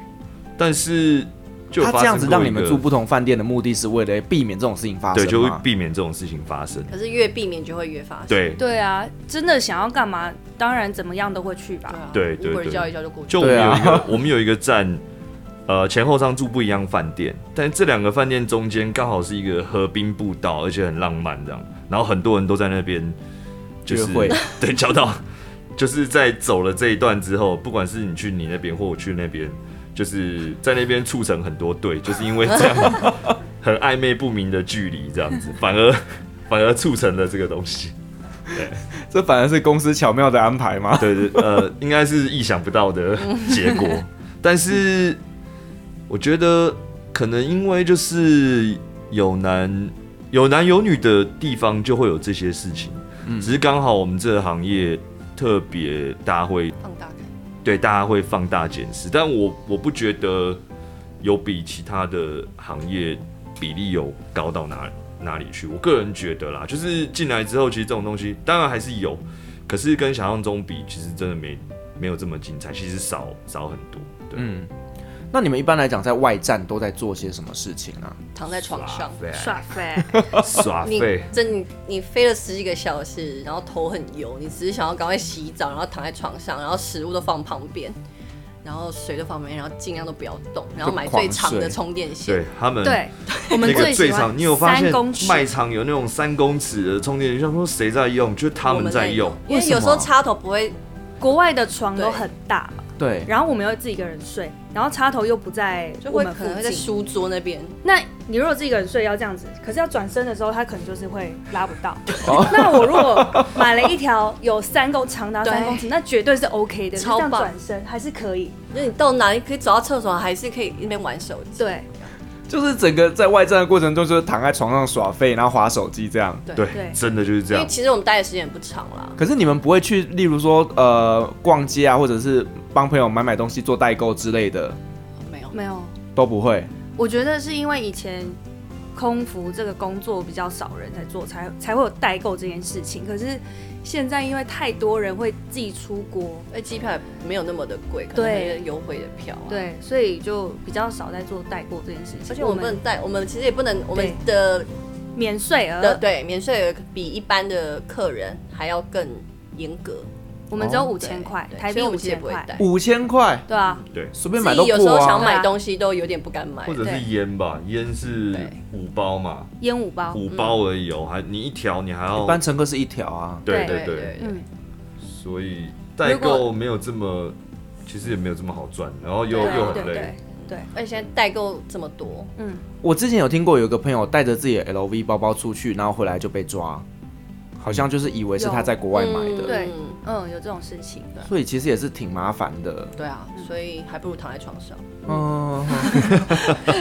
但是就他这样子让你们住不同饭店的目的是为了避免这种事情发生对，就会避免这种事情发生。可是越避免就会越发生。对对啊，真的想要干嘛，当然怎么样都会去吧。对啊，对对叫一叫就过去。就我们有一个，啊 我们有一个站，呃，前后舱住不一样饭店，但这两个饭店中间刚好是一个河滨步道，而且很浪漫这样，然后很多人都在那边就是约会 对交到，就是在走了这一段之后，不管是你去你那边或我去那边，就是在那边促成很多对，就是因为这样很暧昧不明的距离这样子，反而 反而促成了这个东西。对 这反而是公司巧妙的安排吗？对对，呃，应该是意想不到的结果。但是我觉得可能因为就是有男有男有女的地方就会有这些事情，只是刚好我们这个行业特别大会放大看，对大家会放大检视，但我我不觉得有比其他的行业比例有高到哪哪里去。我个人觉得啦，就是进来之后，其实这种东西当然还是有，可是跟想象中比，其实真的没没有这么精彩，其实少少很多。对，那你们一般来讲在外站都在做些什么事情啊？躺在床上。耍废，耍 废，这你你飞了十几个小时，然后头很油，你只是想要赶快洗澡，然后躺在床上，然后食物都放旁边，然后水都放旁边，然后尽量都不要动，然后买最长的充电线对。他们对，我们最喜欢最长，你有发现三公尺卖场有那种三公尺的充电线，想说谁在用？就是他我们在用。因为有时候插头不会，国外的床都很大嘛，对，然后我们又自己一个人睡，然后插头又不在就会我们附可能会在近。书桌那边。那你如果自己一个人睡要这样子，可是要转身的时候，它可能就是会拉不到。哦 那我如果买了一条有三公长达三对公尺，那绝对是 OK 的，就这样超棒转身还是可以。就你到哪里可以走到厕所，还是可以一边玩手机。对就是整个在外战的过程中，就是躺在床上耍废，然后划手机这样。对对对，真的就是这样。因为其实我们待的时间也不长啦。可是你们不会去，例如说呃逛街啊，或者是帮朋友买买东西做代购之类的，没有，没有，都不会。我觉得是因为以前空服这个工作比较少人在做，才才会有代购这件事情。可是现在因为太多人会自己出国，而机票也没有那么的贵，可能对有些优惠的票、啊。，对，所以就比较少在做代购这件事情。而且我们不能带，我们其实也不能，我们的免税额，的对免税额比一般的客人还要更严格。我们只有哦五千块，对台币五所以我们其实也千块，不会带。五千块，对啊，对，随便买都自己有时候过啊。想买东西都有点不敢买或。者是对。烟吧，烟是对五包嘛，烟五包，五包而已哦，还你一条你还要一般乘客是一条啊。对对对对，嗯，所以代购没有这么，其实也没有这么好赚，然后又又很累。对，而且现在代购这么多，嗯，我之前有听过有一个朋友带着自己的 LV 包包出去，然后回来就被抓，好像就是以为是他在国外买的，对嗯嗯，有这种事情的，所以其实也是挺麻烦的。对啊，所以还不如躺在床上。嗯，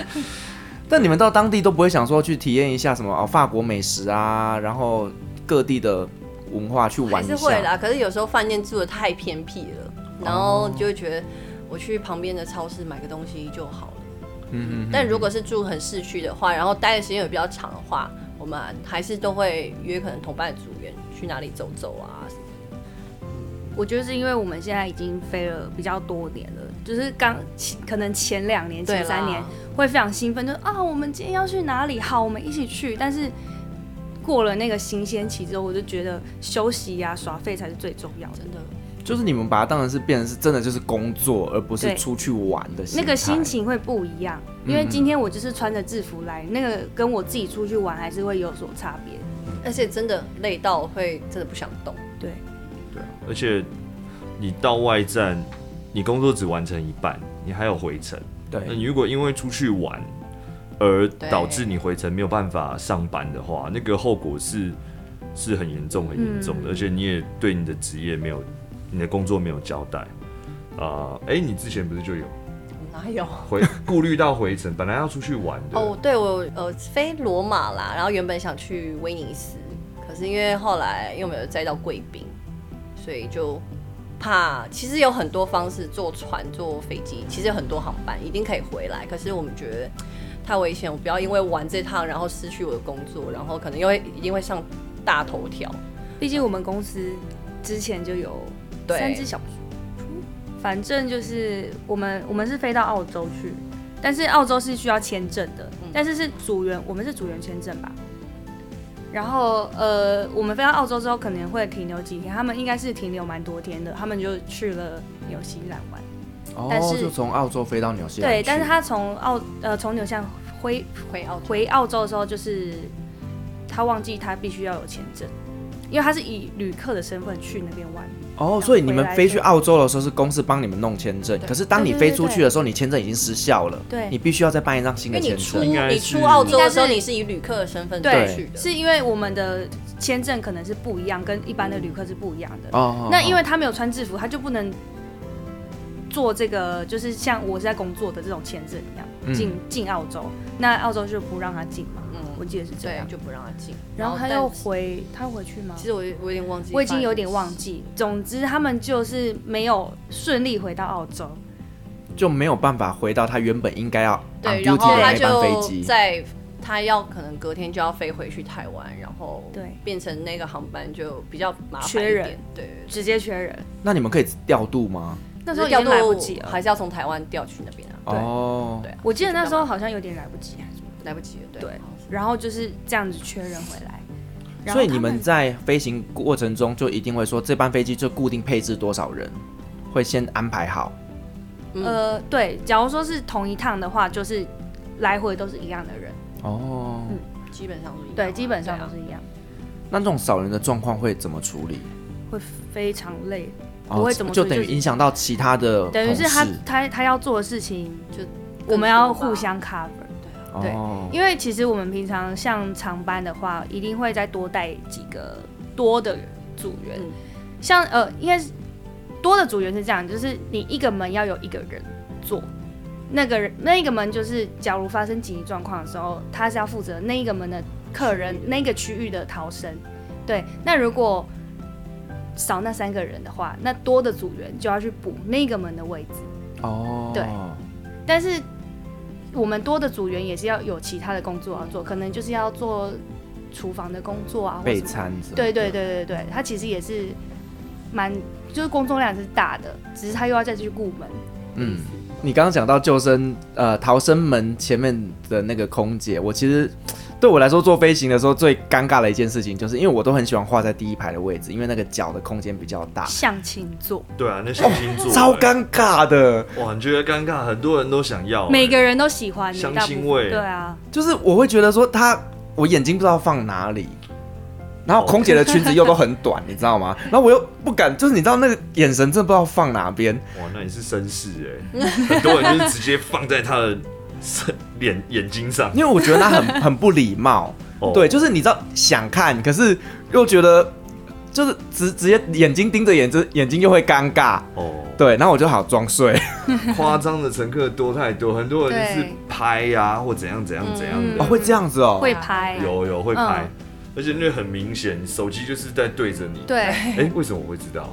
但你们到当地都不会想说去体验一下什么哦法国美食啊，然后各地的文化去玩还一下？是会啦，可是有时候饭店住的太偏僻了，然后就会觉得我去旁边的超市买个东西就好了。嗯嗯但如果是住很市区的话，然后待的时间也比较长的话，我们还是都会约可能同伴组员去哪里走走啊。我觉得是因为我们现在已经飞了比较多年了，就是刚可能前两年、前三年会非常兴奋，就是啊，我们今天要去哪里？好，我们一起去。但是过了那个新鲜期之后，我就觉得休息呀、耍废才是最重要的。真的，就是你们把它当成是变成是真的就是工作，而不是对出去玩的那个心心情会不一样，因为今天我就是穿着制服来，那个跟我自己出去玩还是会有所差别。而且真的累到会真的不想动。对，对啊，而且你到外站，你工作只完成一半，你还有回程。对那对，你如果因为出去玩而导致你回程没有办法上班的话，那个后果是是很严重、很严重的，而且你也对你的职业没有、你的工作没有交代。啊、哎、你之前不是就有哪有？回顾虑到回程，本来要出去玩的哦，对我呃飞罗马啦，然后原本想去威尼斯，可是因为后来又没有载到贵宾，所以就怕。其实有很多方式，坐船、坐飞机，其实有很多航班一定可以回来。可是我们觉得太危险，我不要因为玩这趟然后失去我的工作，然后可能又会一定会上大头条。毕竟我们公司之前就有对三只小猪，反正就是我们我们是飞到澳洲去，但是澳洲是需要签证的，嗯但是是组员，我们是组员签证吧。然后呃，我们飞到澳洲之后可能会停留几天，他们应该是停留蛮多天的，他们就去了纽西兰玩。但哦，是就从澳洲飞到纽西兰。对，但是他从澳呃从纽西兰回回澳回澳洲的时候，就是他忘记他必须要有签证，因为他是以旅客的身份去那边玩。哦，所以你们飞去澳洲的时候是公司帮你们弄签证，可是当你飞出去的时候，你签证已经失效了，对。你必须要再办一张新的签因为你出你出澳洲的时候，你是以旅客的身份对。去的，是因为我们的签证可能是不一样，跟一般的旅客是不一样的。哦，那因为他没有穿制服，他就不能做这个，就是像我是在工作的这种签证一样嗯。进进澳洲。那澳洲就不让他进嘛，嗯我记得是这样，。就不让他进。然后他又回，他回去吗？其实我我有点忘记，我已经有点忘。记。总之，他们就是没有顺利回到澳洲。就没有办法回到他原本应该要对，然后他就机。在他要可能隔天就要飞回去台湾，然后对变成那个航班就比较麻烦一缺人点。对，直接缺人，那你们可以调度吗？那时候已经来不度及了。还是要从台湾调去那边啊。对哦，对啊，我记得那时候好像有点来不及，还是来不及了。对对，然后就是这样子确认回来。然后所以你们在飞行过程中就一定会说，这班飞机就固定配置多少人，会先安排好。嗯呃，对，假如说是同一趟的话，就是来回都是一样的人，哦，嗯基本上都一样啊。对，基本上都是一样，那这种少人的状况会怎么处理？会非常累，哦不会怎么就处理就等于影响到其他的等于是他他他要做的事情，就我们要互相 cover。对哦，因为其实我们平常像长班的话，一定会再多带几个多的组员，嗯。像呃，应该是多的组员是这样，就是你一个门要有一个人做，那个人那一个门就是假如发生紧急状况的时候，他是要负责那一个门的客人那个区域的逃生。对，那如果少那三个人的话，那多的组员就要去补那个门的位置。哦，对但是我们多的组员也是要有其他的工作要做，可能就是要做厨房的工作啊，备餐对对对对对，他其实也是蛮就是工作量是大的，只是他又要再去顾门。嗯，你刚刚讲到救生呃逃生门前面的那个空姐，我其实对我来说坐飞行的时候最尴尬的一件事情，就是因为我都很喜欢画在第一排的位置，因为那个脚的空间比较大，相亲座，对啊，那相亲座、超尴尬的。哇，你觉得尴尬？很多人都想要、每个人都喜欢相亲位对啊，就是我会觉得说他，我眼睛不知道放哪里，然后空姐的裙子又都很短，你知道吗？然后我又不敢，就是你知道那个眼神真的不知道放哪边。哇，那你是绅士哎，很多人就是直接放在他的身脸眼睛上。因为我觉得他很 很不礼貌，哦对，就是你知道想看，可是又觉得就是直直接眼睛盯着眼睛，眼睛又会尴尬，哦，对，然后我就好装睡，夸张的乘客多太多，很多人就是拍呀、或怎样怎样怎样的，哦，会这样子哦，会拍，有有会拍，嗯而且那很明显，手机就是在对着你。对，哎、为什么我会知道？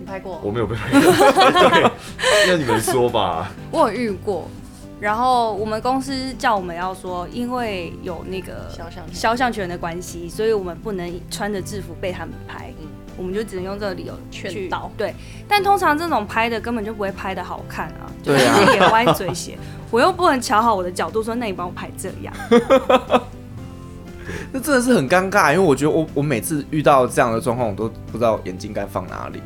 你拍过？我没有被拍过。对，那你们说吧。我有遇过。然后我们公司叫我们要说，因为有那个肖像权。肖像权的关系，所以我们不能穿着制服被他们拍，嗯。我们就只能用这个理由劝导。对，但通常这种拍的根本就不会拍的好看啊，就是眼歪嘴斜，我又不能瞧好我的角度说，那你帮我拍这样，那真的是很尴尬，因为我觉得我我每次遇到这样的状况，我都不知道眼睛该放哪里。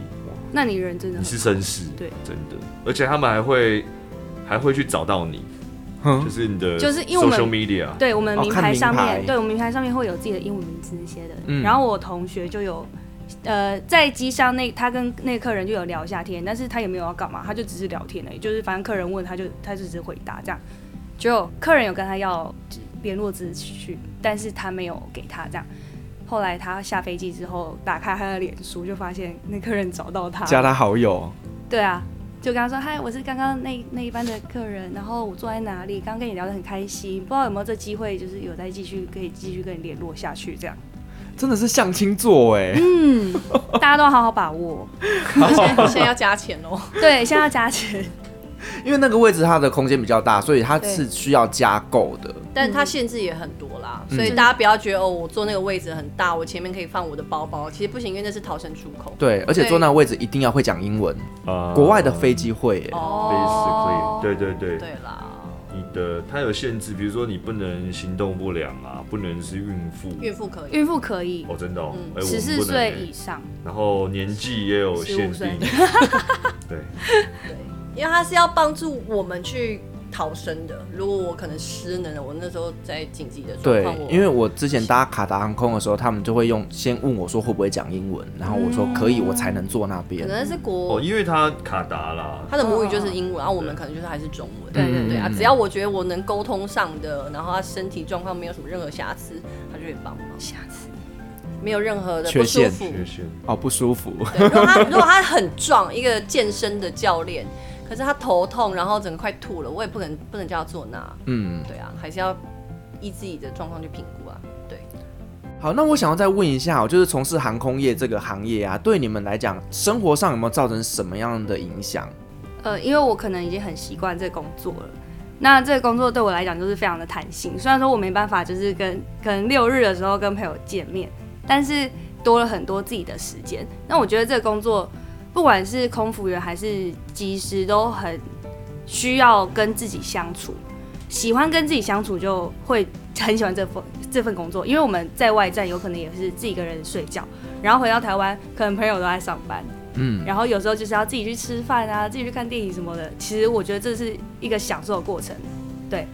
那你人真的你很是绅士，对。真的，而且他们还会还会去找到你，哼。就是你的就是因为我们 social media，对我们名牌上面，对我们名牌上面会有自己的英文名字那些的。嗯。然后我同学就有，呃，在机上那他跟那个客人就有聊一下天，但是他也没有要干嘛，他就只是聊天而已，就是反正客人问他就他就只是回答这样。就客人有跟他要联络资讯，但是他没有给他这样。后来他下飞机之后，打开他的脸书，就发现那客人找到他，加他好友，对啊，就跟他说：“嗨，我是刚刚那那一班的客人，然后我坐在哪里？刚刚跟你聊得很开心，不知道有没有这机会，就是有再继续可以继续跟你联络下去，这样。真的是相亲座哎，嗯，大家都要好好把握。现在 现在要加钱哦。对，现在要加钱。因为那个位置它的空间比较大，所以它是需要加购的。但是它限制也很多啦，嗯。所以大家不要觉得哦，我坐那个位置很大，我前面可以放我的包包，其实不行，因为那是逃生出口。对，而且坐那个位置一定要会讲英文，啊。国外的飞机会。耶。哦。Basically，对对对，对啦，你的它有限制，比如说你不能行动不良啊，不能是孕妇，孕妇可以，孕妇可以。哦，真的哦，十四岁以，上，然后年纪也有限15岁。定，对，对，因为他是要帮助我们去逃生的。如果我可能失能了，我那时候在紧急的状对况，我，因为我之前搭卡达航空的时候，他们就会用先问我说会不会讲英文，然后我说可以，我才能坐那边可。能是国哦，因为他卡达啦，他的母语就是英文，然后我们可能就是还是中文。对对对啊，嗯只要我觉得我能沟通上的，然后他身体状况没有什么任何瑕疵，他就会帮忙。瑕疵没有任何的缺陷不舒服。缺陷。哦，不舒服。对，如果他如果他很壮，一个健身的教练，可是他头痛，然后整个快吐了，我也不能不能叫他坐那。嗯，对啊，还是要依自己的状况去评估啊。对，好，那我想要再问一下哦，就是从事航空业这个行业啊，对你们来讲，生活上有没有造成什么样的影响？呃，因为我可能已经很习惯这个工作了。那这个工作对我来讲就是非常的弹性，虽然说我没办法就是跟可能六日的时候跟朋友见面，但是多了很多自己的时间。那我觉得这个工作，不管是空服员还是机师，都很需要跟自己相处。喜欢跟自己相处，就会 很喜欢这份这份工作，因为我们在外站有可能也是自己一个人睡觉，然后回到台湾，可能朋友都在上班。嗯，然后有时候就是要自己去吃饭啊，自己去看电影什么的。其实我觉得这是一个享受的过程，对。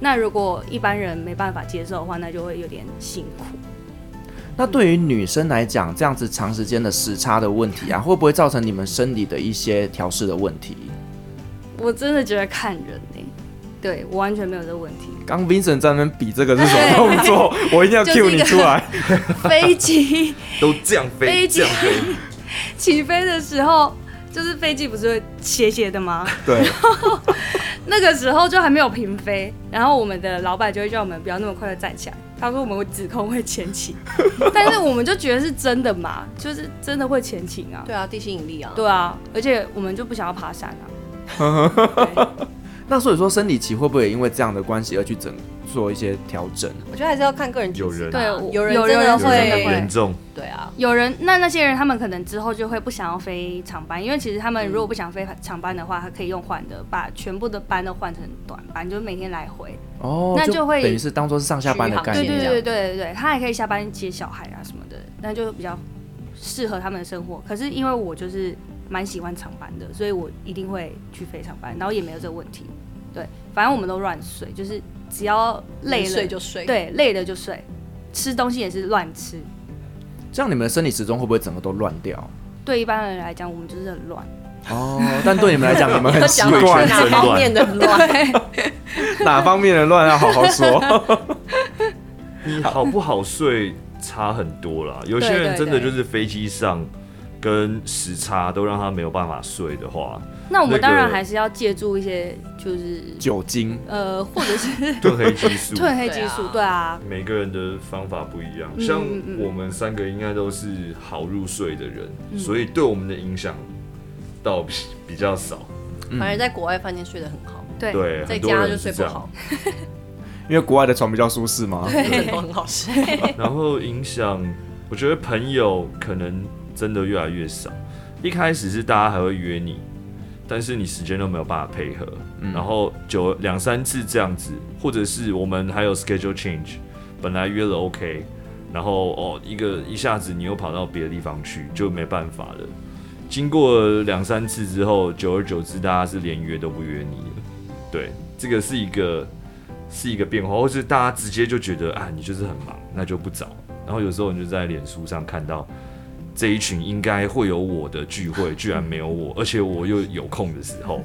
那如果一般人没办法接受的话，那就会有点辛苦。那对于女生来讲，这样子长时间的时差的问题啊，会不会造成你们生理的一些调试的问题？我真的觉得看人呢、对我完全没有这个问题。刚 Vincent 在那边比这个是什么动作？我一定要就是 cue 你出来。飞机 都这样飞，飞机起飞的时候，就是飞机不是会斜斜的吗？对，那个时候就还没有平飞，然后我们的老板就会叫我们不要那么快的站起来，他说我们会指控会前倾，但是我们就觉得是真的嘛，就是真的会前倾啊。对啊，地心引力啊。对啊，而且我们就不想要爬山啊。对那所以说生理期会不会也因为这样的关系而去整做一些调整？我觉得还是要看个人体质有人对有人有真的人会会严重，对啊，有人那那些人，他们可能之后就会不想要飞长班，因为其实他们如果不想飞长班的话，他可以用换的，把全部的班都换成短班，就每天来回。哦，那就会等于是当做是上下班的概对念。对对对对对，他还可以下班接小孩啊什么的，那就比较适合他们的生活。可是因为我就是蛮喜欢长班的，所以我一定会去飞长班，然后也没有这个问题。对，反正我们都乱睡，就是只要累了睡就睡。，对，累了就睡，吃东西也是乱吃。这样你们的生理时钟会不会整个都乱掉？对一般人来讲，我们就是很乱。哦，但对你们来讲，你们很习惯哪方面的乱？哪方面的乱要好好说。你好不好睡差很多啦。有些人真的就是飞机上跟时差都让他没有办法睡的话，那我们当然还是要借助一些，就是酒精，呃，或者是褪黑激素。褪黑激素，对啊，每个人的方法不一样，嗯像我们三个应该都是好入睡的人，嗯所以对我们的影响倒比比较少。嗯反而在国外饭店睡得很好，对对，在很多家就睡不这样。好，因为国外的床比较舒适嘛。真的都很好睡。然后影响，我觉得朋友可能真的越来越少。一开始是大家还会约你，但是你时间都没有办法配合，嗯然后久两三次这样子，或者是我们还有 schedule change，本来约了 OK，然后哦一个一下子你又跑到别的地方去，就没办法了。经过两三次之后，久而久之，大家是连约都不约你了。对，这个是一个是一个变化，或是大家直接就觉得啊，你就是很忙，那就不找。然后有时候你就在脸书上看到这一群应该会有我的聚会，居然没有我，而且我又有空的时候，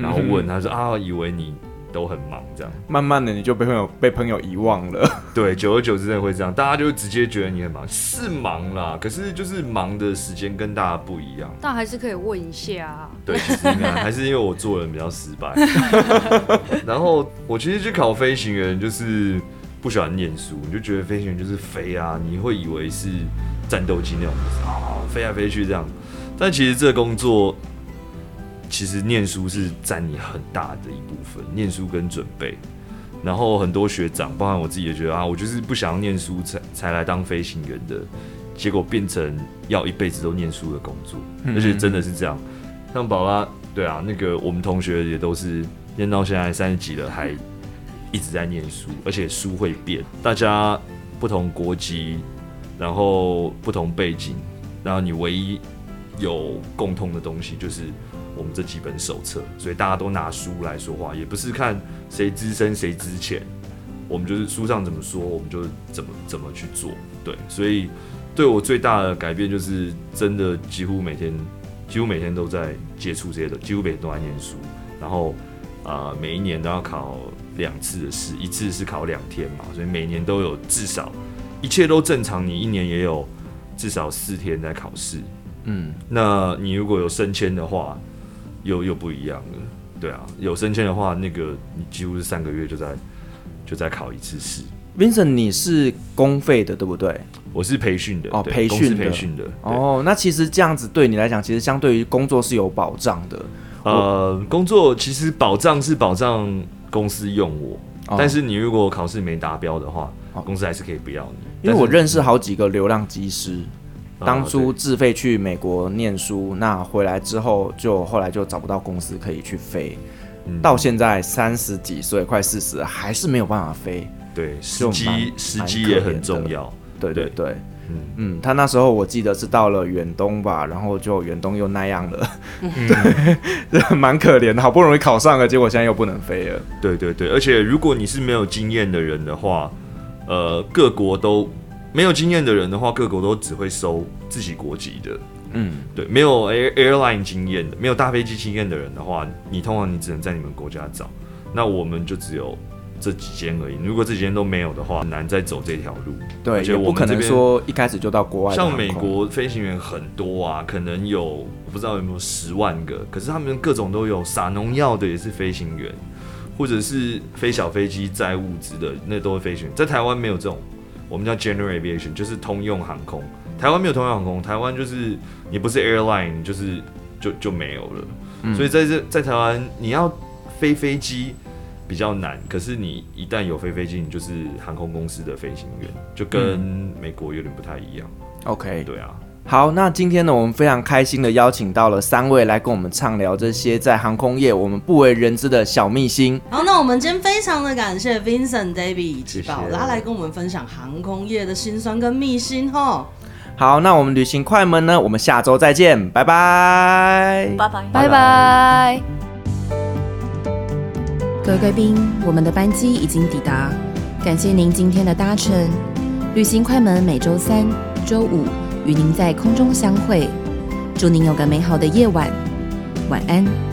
然后问他说啊，以为你都很忙这样。慢慢的你就被朋友被朋友遗忘了。对，久而久之真的会这样，大家就直接觉得你很忙，是忙啦，可是就是忙的时间跟大家不一样。但还是可以问一下啊。对，其实应该 还是因为我做人比较失败。然后我其实去考飞行员，就是不喜欢念书，你就觉得飞行员就是飞啊，你会以为是战斗机那种，哦，飞来飞去这样。但其实这个工作，其实念书是占你很大的一部分，念书跟准备。然后很多学长，包含我自己也觉得啊，我就是不想要念书才才来当飞行员的，结果变成要一辈子都念书的工作，而且真的是这样。像宝拉，对啊，那个我们同学也都是念到现在三十几了，还一直在念书，而且书会变，大家不同国籍，然后不同背景，然后你唯一有共通的东西就是我们这几本手册，所以大家都拿书来说话，也不是看谁资深谁资浅，我们就是书上怎么说，我们就怎么怎么去做。对，所以对我最大的改变就是真的几乎每天，几乎每天都在接触这些的，几乎每天都在念书，然后啊、每一年都要考。两次的试，一次是考两天嘛，所以每年都有至少，一切都正常，你一年也有至少四天在考试。嗯，那你如果有升迁的话，又又不一样了。对啊，有升迁的话，那个你几乎是三个月就在就在考一次试。Vincent，你是公费的对不对？我是培训的哦，培训培训的哦。那其实这样子对你来讲，其实相对于工作是有保障的。呃，工作其实保障是保障。公司用我，哦、但是你如果考试没达标的话，哦、公司还是可以不要你。因为我认识好几个流浪机师，嗯、当初自费去美国念书，啊、那回来之后就后来就找不到公司可以去飞，嗯、到现在三十几岁，快四十，还是没有办法飞。对，时机时机也很重要。对对对。嗯，他那时候我记得是到了远东吧，然后就远东又那样了，嗯、对，蛮可怜的，好不容易考上了，结果现在又不能飞了。对对对，而且如果你是没有经验的人的话，呃，各国都没有经验的人的话，各国都只会收自己国籍的。嗯，对，没有 air airline 经验的，没有大飞机经验的人的话，你通常你只能在你们国家找，那我们就只有。这几间而已。如果这几间都没有的话，很难再走这条路。对，而且我们不可能说一开始就到国外。像美国飞行员很多啊，可能有我不知道有没有十万个，可是他们各种都有，撒农药的也是飞行员，或者是飞小飞机载物资的，那都是飞行。在台湾没有这种，我们叫 General Aviation，就是通用航空。台湾没有通用航空，台湾就是你不是 Airline，就是就就没有了。嗯、所以在这在台湾，你要飞飞机。比较难，可是你一旦有飞飞机，你就是航空公司的飞行员，就跟美国有点不太一样。OK，对啊。好，那今天呢，我们非常开心的邀请到了三位来跟我们畅聊这些在航空业我们不为人知的小秘辛。好，那我们今天非常的感谢 Vincent、David 以及宝拉来跟我们分享航空业的辛酸跟秘辛哈。好，那我们旅行快门呢，我们下周再见，拜拜，拜拜，拜拜。各位贵宾，我们的班机已经抵达，感谢您今天的搭乘。旅行快门每周三、周五与您在空中相会，祝您有个美好的夜晚，晚安。